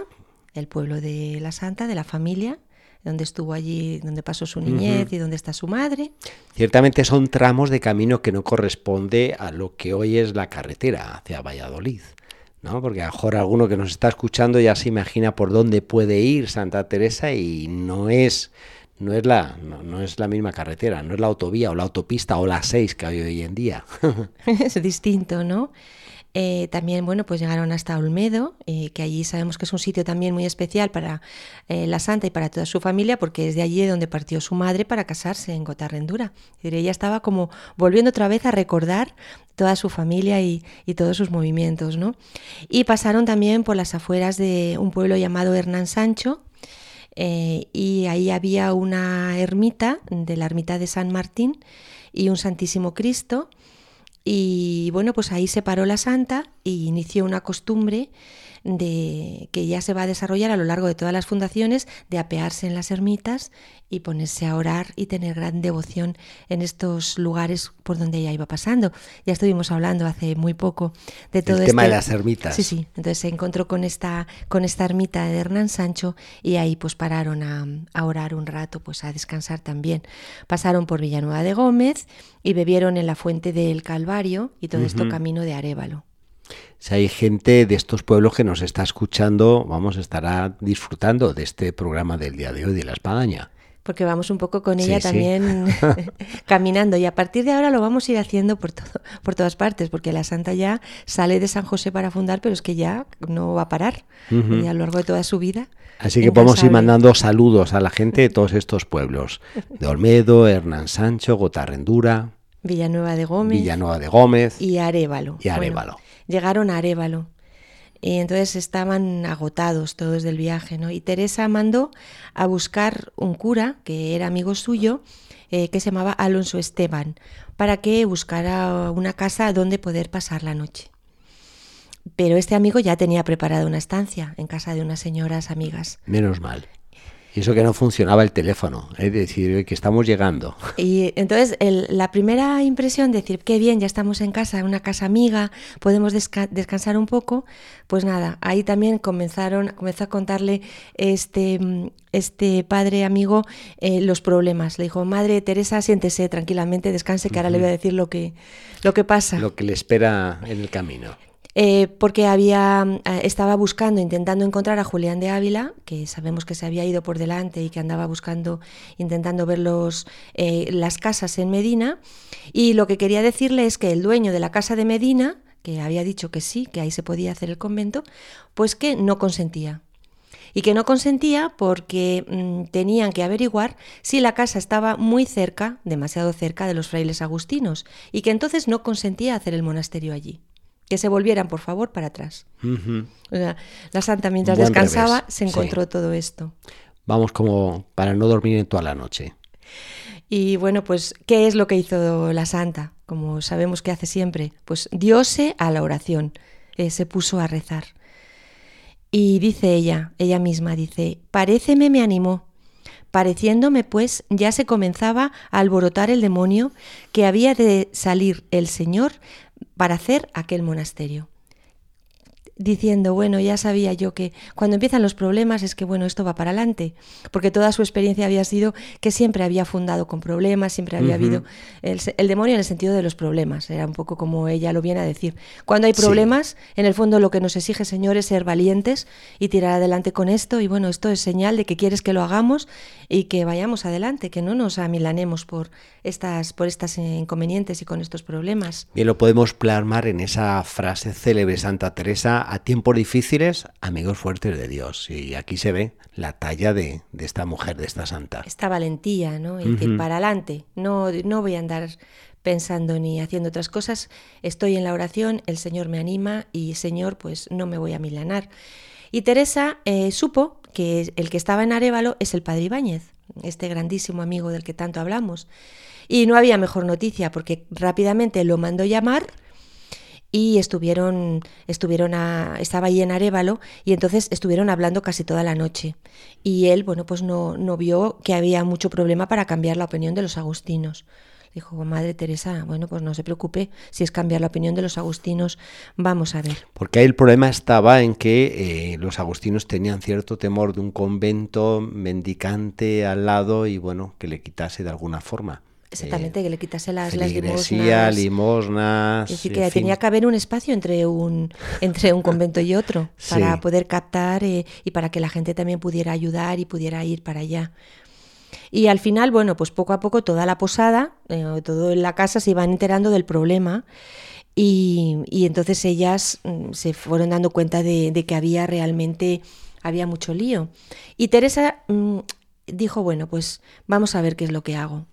el pueblo de la Santa, de la familia, donde estuvo allí, donde pasó su niñez y donde está su madre. Ciertamente son tramos de camino que no corresponde a lo que hoy es la carretera hacia Valladolid. ¿no? Porque a lo mejor alguno que nos está escuchando ya se imagina por dónde puede ir Santa Teresa y no es, no es, la, no, no es la misma carretera, no es la autovía o la autopista o la 6 que hay hoy en día. es distinto, ¿no? Eh, también, bueno, pues llegaron hasta Olmedo, eh, que allí sabemos que es un sitio también muy especial para eh, la santa y para toda su familia, porque es de allí de donde partió su madre para casarse en Gotarrendura. Ella estaba como volviendo otra vez a recordar toda su familia y, y todos sus movimientos, ¿no? Y pasaron también por las afueras de un pueblo llamado Hernán Sancho, eh, y ahí había una ermita, de la ermita de San Martín, y un Santísimo Cristo. Y bueno, pues ahí se paró la santa y inició una costumbre de que ya se va a desarrollar a lo largo de todas las fundaciones de apearse en las ermitas y ponerse a orar y tener gran devoción en estos lugares por donde ella iba pasando. Ya estuvimos hablando hace muy poco de todo El tema de este- las ermitas. Sí, sí. Entonces se encontró con esta, con esta ermita de Hernán Sancho y ahí pues pararon a, a orar un rato, pues a descansar también. Pasaron por Villanueva de Gómez y bebieron en la fuente del Calvario y todo esto camino de Arévalo. Si hay gente de estos pueblos que nos está escuchando, vamos, estará disfrutando de este programa del día de hoy de la espadaña. Porque vamos un poco con ella sí. también caminando y a partir de ahora lo vamos a ir haciendo por todo, por todas partes, porque la santa ya sale de San José para fundar, pero es que ya no va a parar y a lo largo de toda su vida. Así que podemos ir mandando saludos a la gente de todos estos pueblos. De Olmedo, Hernán Sancho, Gotarrendura, Villanueva de Gómez. Villanueva de Gómez. y Arévalo. Llegaron a Arévalo. Y entonces estaban agotados todos del viaje, ¿no? Y Teresa mandó a buscar un cura, que era amigo suyo, eh, que se llamaba Alonso Esteban, para que buscara una casa donde poder pasar la noche. Pero este amigo ya tenía preparada una estancia en casa de unas señoras amigas. Menos mal. Y eso que no funcionaba el teléfono, es decir, "Oye, que estamos llegando. Y entonces el- la primera impresión de decir, qué bien, ya estamos en casa, una casa amiga, podemos desca- descansar un poco, pues nada, ahí también comenzaron, comenzó a contarle este, este padre amigo eh, los problemas. Le dijo, madre Teresa, siéntese tranquilamente, descanse, que ahora le voy a decir lo que, lo que pasa. Lo que le espera en el camino. Eh, porque había eh, estaba buscando, intentando encontrar a Julián de Ávila, que sabemos que se había ido por delante y que andaba buscando, intentando ver los, eh, las casas en Medina. Y lo que quería decirle es que el dueño de la casa de Medina, que había dicho que sí, que ahí se podía hacer el convento, pues que no consentía. Y que no consentía porque mm, tenían que averiguar si la casa estaba muy cerca, demasiado cerca de los frailes agustinos, y que entonces no consentía hacer el monasterio allí. Que se volvieran, por favor, para atrás. Ujú. O sea, la santa mientras Buen descansaba revés, se sí. encontró todo esto. Vamos como para no dormir en toda la noche. Y bueno, pues, ¿qué es lo que hizo la santa? Como sabemos que hace siempre, pues diose a la oración, eh, se puso a rezar. Y dice ella, ella misma dice, paréceme me animó, pareciéndome pues ya se comenzaba a alborotar el demonio que había de salir el Señor para hacer aquel monasterio diciendo, bueno, ya sabía yo que cuando empiezan los problemas es que, bueno, esto va para adelante, porque toda su experiencia había sido que siempre había fundado con problemas, siempre había habido el, demonio en el sentido de los problemas, era un poco como ella lo viene a decir. Cuando hay problemas, en el fondo lo que nos exige, Señor, es ser valientes y tirar adelante con esto, y bueno, esto es señal de que quieres que lo hagamos y que vayamos adelante, que no nos amilanemos por estas, por estas inconvenientes y con estos problemas. Bien, lo podemos plasmar en esa frase célebre Santa Teresa, a tiempos difíciles, amigos fuertes de Dios. Y aquí se ve la talla de, esta mujer, de esta santa. Esta valentía, ¿no? Y decir, para adelante, no, no voy a andar pensando ni haciendo otras cosas, estoy en la oración, el Señor me anima y Señor, pues no me voy a milanar. Y Teresa eh, supo que el que estaba en Arevalo es el padre Ibáñez, este grandísimo amigo del que tanto hablamos. Y no había mejor noticia porque rápidamente lo mandó llamar y estuvieron, estuvieron a, estaba ahí en Arevalo y entonces estuvieron hablando casi toda la noche. Y él, bueno, pues no, no vio que había mucho problema para cambiar la opinión de los agustinos. Dijo, Madre Teresa, bueno, pues no se preocupe, si es cambiar la opinión de los agustinos, vamos a ver. Porque ahí el problema estaba en que eh, los agustinos tenían cierto temor de un convento mendicante al lado y bueno, que le quitase de alguna forma. Exactamente, que le quitase las, las limosnas. limosnas. Es decir, que tenía que haber un espacio entre un, entre un convento y otro para poder captar eh, y para que la gente también pudiera ayudar y pudiera ir para allá. Y al final, bueno, pues poco a poco toda la posada, eh, todo en la casa se iban enterando del problema y, y entonces ellas mm, se fueron dando cuenta de, de, que había realmente, había mucho lío. Y Teresa mm, dijo, bueno, pues vamos a ver qué es lo que hago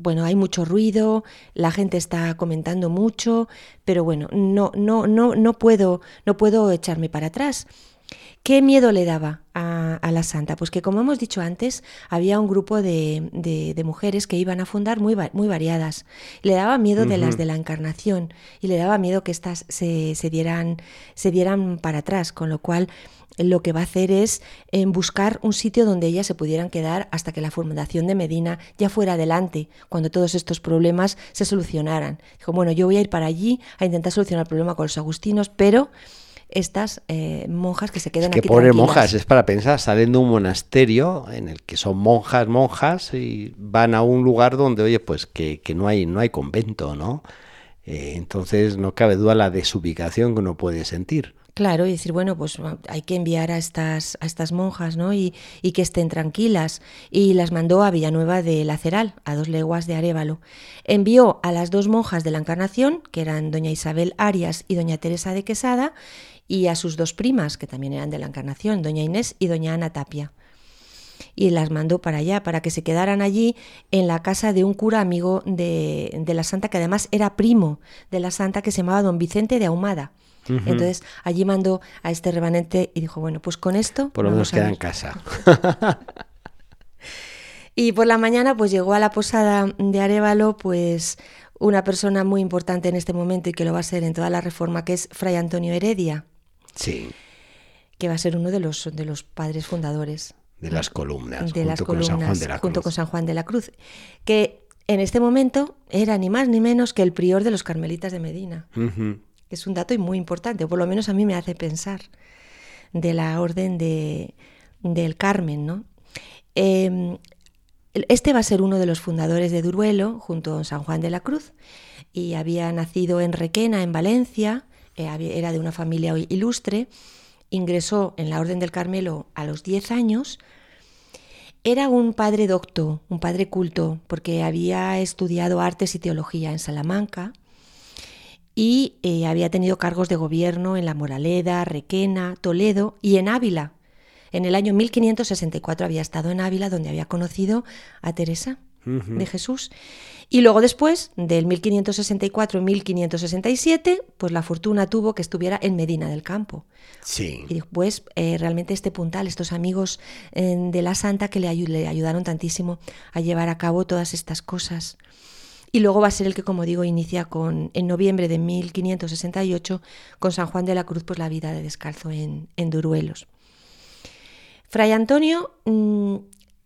bueno, hay mucho ruido, la gente está comentando mucho, pero bueno, no, no, no, no puedo, no puedo echarme para atrás. ¿Qué miedo le daba a, la santa? Pues que, como hemos dicho antes, había un grupo de, de, mujeres que iban a fundar muy, muy variadas. Le daba miedo de las de la encarnación y le daba miedo que éstas se, se, dieran, se dieran para atrás, con lo cual lo que va a hacer es eh, buscar un sitio donde ellas se pudieran quedar hasta que la fundación de Medina ya fuera adelante, cuando todos estos problemas se solucionaran. Dijo, bueno, yo voy a ir para allí a intentar solucionar el problema con los agustinos, pero estas eh, monjas que se quedan es que pobres monjas, es para pensar, salen de un monasterio en el que son monjas, monjas, y van a un lugar donde, oye, pues que, no, hay, no hay convento, ¿no? Eh, entonces no cabe duda la desubicación que uno puede sentir. Claro, y decir, bueno, pues hay que enviar a estas, a estas monjas, ¿no? Y, y, que estén tranquilas. Y las mandó a Villanueva de Laceral, a dos leguas de Arevalo. Envió a las dos monjas de la Encarnación, que eran doña Isabel Arias y doña Teresa de Quesada, y a sus dos primas, que también eran de la Encarnación, doña Inés y doña Ana Tapia. Y las mandó para allá, para que se quedaran allí en la casa de un cura amigo de, de la santa, que además era primo de la santa, que se llamaba don Vicente de Ahumada. Entonces allí mandó a este remanente y dijo, bueno, pues con esto... Por lo menos queda en casa. y por la mañana pues llegó a la posada de Arevalo pues una persona muy importante en este momento y que lo va a ser en toda la reforma, que es Fray Antonio Heredia. Sí. Que va a ser uno de los, de los padres fundadores. De las columnas. De las columnas, con San Juan de la junto con San Juan de la Cruz. Que en este momento era ni más ni menos que el prior de los carmelitas de Medina es un dato muy importante, o por lo menos a mí me hace pensar, de la orden de, del Carmen. ¿no? Em, este va a ser uno de los fundadores de Duruelo, junto a San Juan de la Cruz, y había nacido en Requena, en Valencia, era de una familia ilustre, ingresó en la Orden del Carmelo a los 10 años, era un padre docto, un padre culto, porque había estudiado artes y teología en Salamanca, y eh, había tenido cargos de gobierno en La Moraleda, Requena, Toledo y en Ávila. En el año 1564 había estado en Ávila donde había conocido a Teresa. de Jesús. Y luego después, del 1564-1567, pues la fortuna tuvo que estuviera en Medina del Campo. Sí. Y pues realmente este puntal, estos amigos eh, de la Santa que le, le ayudaron tantísimo a llevar a cabo todas estas cosas. Y luego va a ser el que, como digo, inicia con, en noviembre de 1568 con San Juan de la Cruz, pues la vida de descalzo en, en Duruelos. Fray Antonio mm,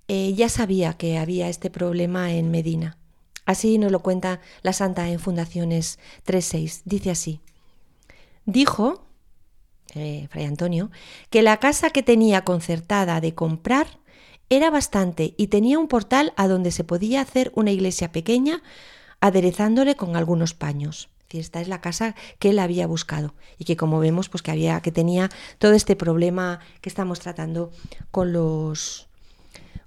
eh, ya sabía que había este problema en Medina. Así nos lo cuenta la Santa en Fundaciones 3.6. Dice así. Dijo, eh, Fray Antonio, que la casa que tenía concertada de comprar era bastante y tenía un portal a donde se podía hacer una iglesia pequeña aderezándole con algunos paños. Esta es la casa que él había buscado y que como vemos pues que había que tenía todo este problema que estamos tratando con los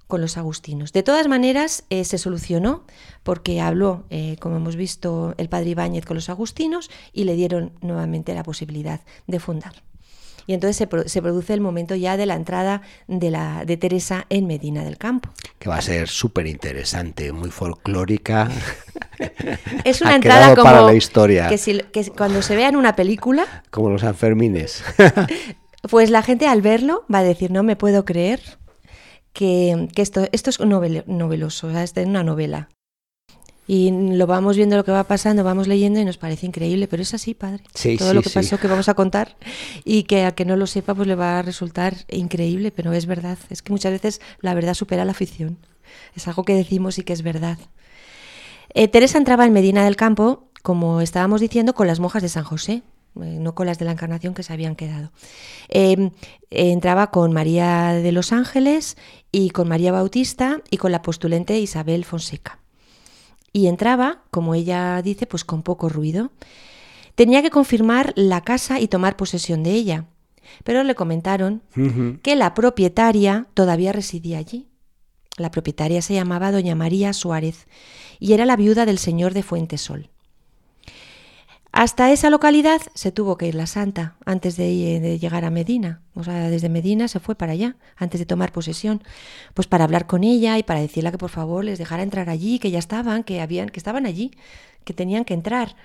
con los agustinos. De todas maneras, eh, se solucionó porque habló, eh, como hemos visto, el padre Ibáñez con los agustinos y le dieron nuevamente la posibilidad de fundar. Y entonces se, produce el momento ya de la entrada de, la, de Teresa en Medina del Campo. Que va a ser súper interesante, muy folclórica. Es una entrada como para la historia. Que, que cuando se vea en una película... Como los Sanfermines. Pues la gente al verlo va a decir, no me puedo creer que, esto, esto es noveloso, es una novela. Y lo vamos viendo lo que va pasando, vamos leyendo y nos parece increíble, pero es así, padre. Todo lo que pasó que vamos a contar y que a que no lo sepa pues le va a resultar increíble, pero es verdad. Es que muchas veces la verdad supera la ficción. Es algo que decimos y que es verdad. Eh, Teresa entraba en Medina del Campo, como estábamos diciendo, con las monjas de San José, no con las de la Encarnación que se habían quedado. Em, entraba con María de los Ángeles y con María Bautista y con la postulente Isabel Fonseca. Y entraba, como ella dice, pues con poco ruido. Tenía que confirmar la casa y tomar posesión de ella, pero le comentaron que la propietaria todavía residía allí. La propietaria se llamaba doña María Suárez y era la viuda del señor de Fuentesol. Hasta esa localidad se tuvo que ir la santa antes de, llegar a Medina. O sea, desde Medina se fue para allá, antes de tomar posesión, pues para hablar con ella y para decirle que por favor les dejara entrar allí, que ya estaban, que habían, que estaban allí, que tenían que entrar.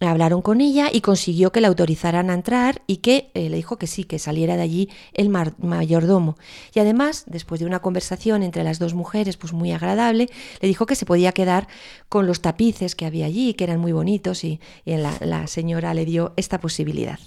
Hablaron con ella y consiguió que la autorizaran a entrar y que eh, le dijo que sí, que saliera de allí el mayordomo. Y además, después de una conversación entre las dos mujeres, pues muy agradable, le dijo que se podía quedar con los tapices que había allí, que eran muy bonitos, y, la, señora le dio esta posibilidad.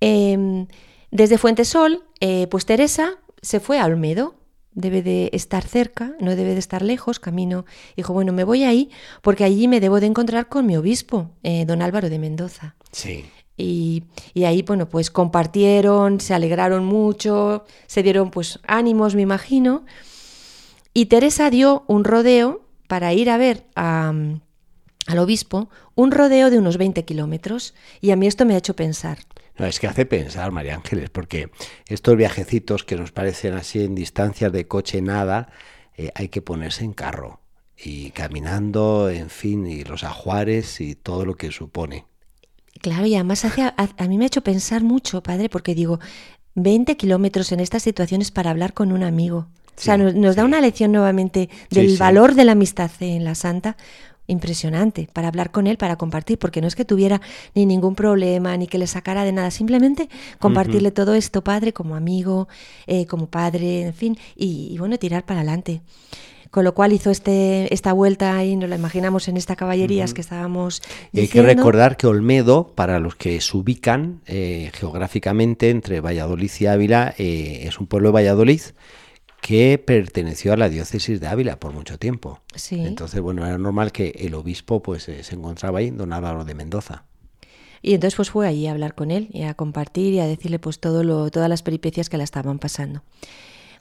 Em, desde Fuentesol, eh, pues Teresa se fue a Olmedo, debe de estar cerca, no debe de estar lejos, camino. Dijo, bueno, me voy ahí porque allí me debo de encontrar con mi obispo, eh, don Álvaro de Mendoza. Sí. Y, y, ahí, bueno, pues compartieron, se alegraron mucho, se dieron pues ánimos, me imagino. Y Teresa dio un rodeo para ir a ver a, al obispo, un rodeo de unos 20 kilómetros. Y a mí esto me ha hecho pensar, no, es que hace pensar, María Ángeles, porque estos viajecitos que nos parecen así en distancias de coche nada, eh, hay que ponerse en carro y caminando, en fin, y los ajuares y todo lo que supone. Claro, y además hace, a, mí me ha hecho pensar mucho, padre, porque digo, 20 kilómetros en estas situaciones para hablar con un amigo. o sea, nos, da una lección nuevamente del valor de la amistad en la santa, impresionante para hablar con él, para compartir, porque no es que tuviera ni ningún problema, ni que le sacara de nada, simplemente compartirle todo esto, padre, como amigo, eh, como padre, en fin, y, bueno, tirar para adelante. Con lo cual hizo este, esta vuelta y nos la imaginamos en esta caballerías que estábamos. Y hay que recordar que Olmedo, para los que se ubican eh, geográficamente entre Valladolid y Ávila, eh, es un pueblo de Valladolid que perteneció a la diócesis de Ávila por mucho tiempo. Sí. Entonces, bueno, era normal que el obispo pues eh, se encontraba ahí, don Álvaro de Mendoza. Y entonces pues fue allí a hablar con él y a compartir y a decirle pues todo lo, todas las peripecias que la estaban pasando.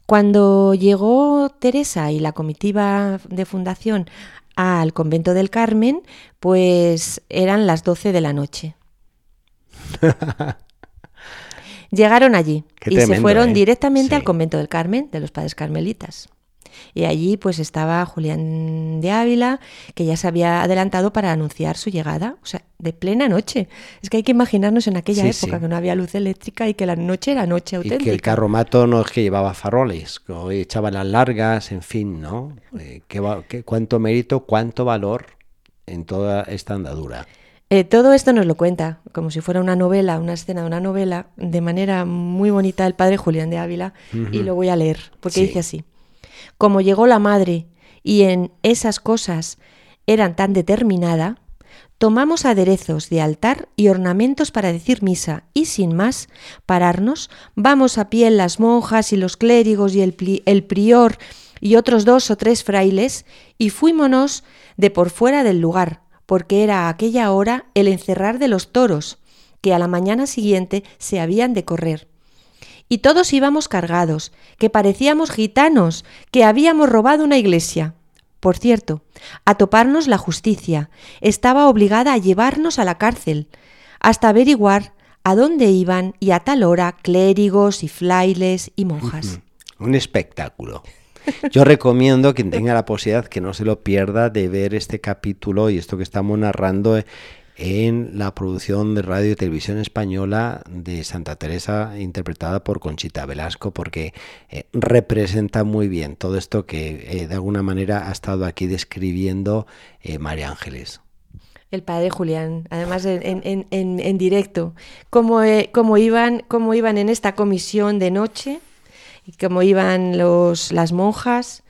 Cuando llegó Teresa y la comitiva de fundación al convento del Carmen, pues eran las 12 de la noche. Llegaron allí y se fueron ¿eh? directamente al convento del Carmen, de los padres carmelitas. Y allí pues estaba Julián de Ávila, que ya se había adelantado para anunciar su llegada, o sea, de plena noche. Es que hay que imaginarnos en aquella época que no había luz eléctrica y que la noche era noche auténtica. Y que el carromato no es que llevaba faroles, echaba las largas, en fin, ¿no? Eh, ¿qué, cuánto mérito, cuánto valor en toda esta andadura. Eh, todo esto nos lo cuenta, como si fuera una novela, una escena de una novela, de manera muy bonita el padre Julián de Ávila, y lo voy a leer, porque dice así. Como llegó la madre y en esas cosas eran tan determinada, tomamos aderezos de altar y ornamentos para decir misa y sin más pararnos, vamos a pie las monjas y los clérigos y el, el prior y otros dos o tres frailes y fuímonos de por fuera del lugar, porque era aquella hora el encerrar de los toros, que a la mañana siguiente se habían de correr y todos íbamos cargados, que parecíamos gitanos, que habíamos robado una iglesia. Por cierto, a toparnos la justicia, estaba obligada a llevarnos a la cárcel, hasta averiguar a dónde iban y a tal hora clérigos y flailes y monjas. Un espectáculo. Yo recomiendo quien tenga la posibilidad que no se lo pierda de ver este capítulo y esto que estamos narrando en la producción de radio y televisión española de Santa Teresa interpretada por Conchita Velasco porque eh, representa muy bien todo esto que eh, de alguna manera ha estado aquí describiendo eh, María Ángeles. El padre Julián, además en, directo, cómo, iban, cómo iban en esta comisión de noche, y cómo iban los, las monjas,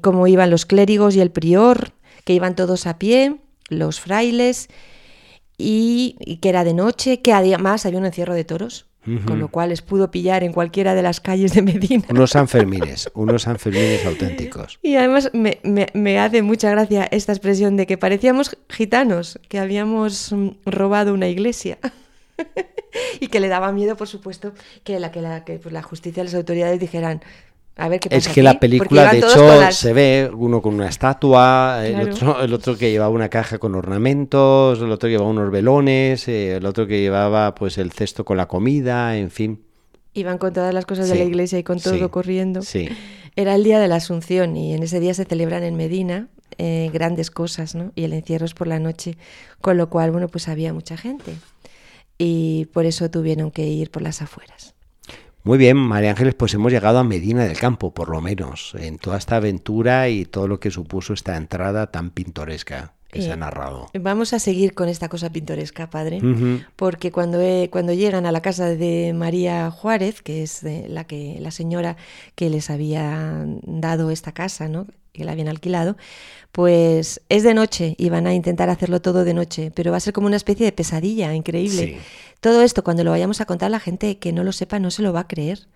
cómo iban los clérigos y el prior, que iban todos a pie, los frailes, y, que era de noche, que además había un encierro de toros. Con lo cual les pudo pillar en cualquiera de las calles de Medina. Unos Sanfermines, unos Sanfermines auténticos. Y además me, me, hace mucha gracia esta expresión de que parecíamos gitanos, que habíamos mm, robado una iglesia. y que le daba miedo, por supuesto, que la, que la, que, pues, la justicia y las autoridades dijeran, es que la película, de hecho, se ve uno con una estatua, el, otro, el otro que llevaba una caja con ornamentos, el otro que llevaba unos velones, eh, el otro que llevaba pues el cesto con la comida, en fin. Iban con todas las cosas de la iglesia y con todo corriendo. Sí. Era el día de la Asunción y en ese día se celebran en Medina eh, grandes cosas, ¿no? Y el encierro es por la noche, con lo cual, bueno, pues había mucha gente. Y por eso tuvieron que ir por las afueras. Muy bien, María Ángeles, pues hemos llegado a Medina del Campo, por lo menos, en toda esta aventura y todo lo que supuso esta entrada tan pintoresca que se ha narrado. Vamos a seguir con esta cosa pintoresca, padre, porque cuando, cuando llegan a la casa de María Juárez, que es la, que, la señora que les había dado esta casa, ¿no? que la habían alquilado, pues es de noche y van a intentar hacerlo todo de noche, pero va a ser como una especie de pesadilla increíble. Todo esto, cuando lo vayamos a contar, la gente que no lo sepa no se lo va a creer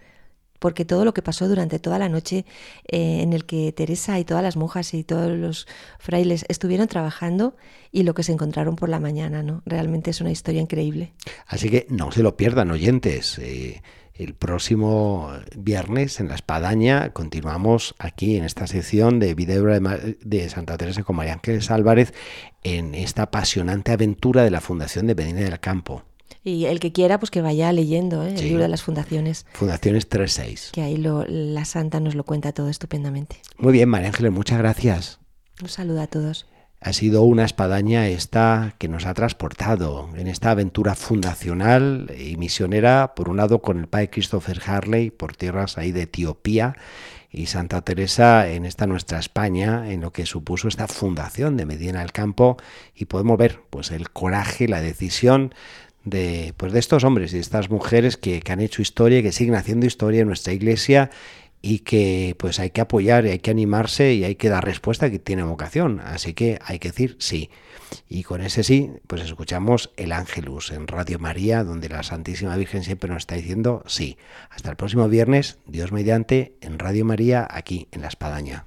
porque todo lo que pasó durante toda la noche eh, en el que Teresa y todas las monjas y todos los frailes estuvieron trabajando y lo que se encontraron por la mañana, ¿no? Realmente es una historia increíble. Así que no se lo pierdan, oyentes. Eh, el próximo viernes en La Espadaña continuamos aquí en esta sección de video de Santa Teresa con María Ángeles Álvarez en esta apasionante aventura de la Fundación de Medina del Campo. Y el que quiera, pues que vaya leyendo ¿eh? el libro de las fundaciones. Fundaciones 3.6. Que ahí la Santa nos lo cuenta todo estupendamente. Muy bien, María Ángeles, muchas gracias. Un saludo a todos. Ha sido una espadaña esta que nos ha transportado en esta aventura fundacional y misionera, por un lado con el padre Christopher Harley por tierras ahí de Etiopía y Santa Teresa en esta nuestra España, en lo que supuso esta fundación de Medina del Campo y podemos ver pues el coraje, la decisión de, pues, de estos hombres y estas mujeres que, que han hecho historia que siguen haciendo historia en nuestra iglesia y que pues hay que apoyar y hay que animarse y hay que dar respuesta que tiene vocación. Así que hay que decir sí. Y con ese sí, pues escuchamos el Ángelus en Radio María, donde la Santísima Virgen siempre nos está diciendo sí. Hasta el próximo viernes, Dios mediante, en Radio María, aquí en La Espadaña.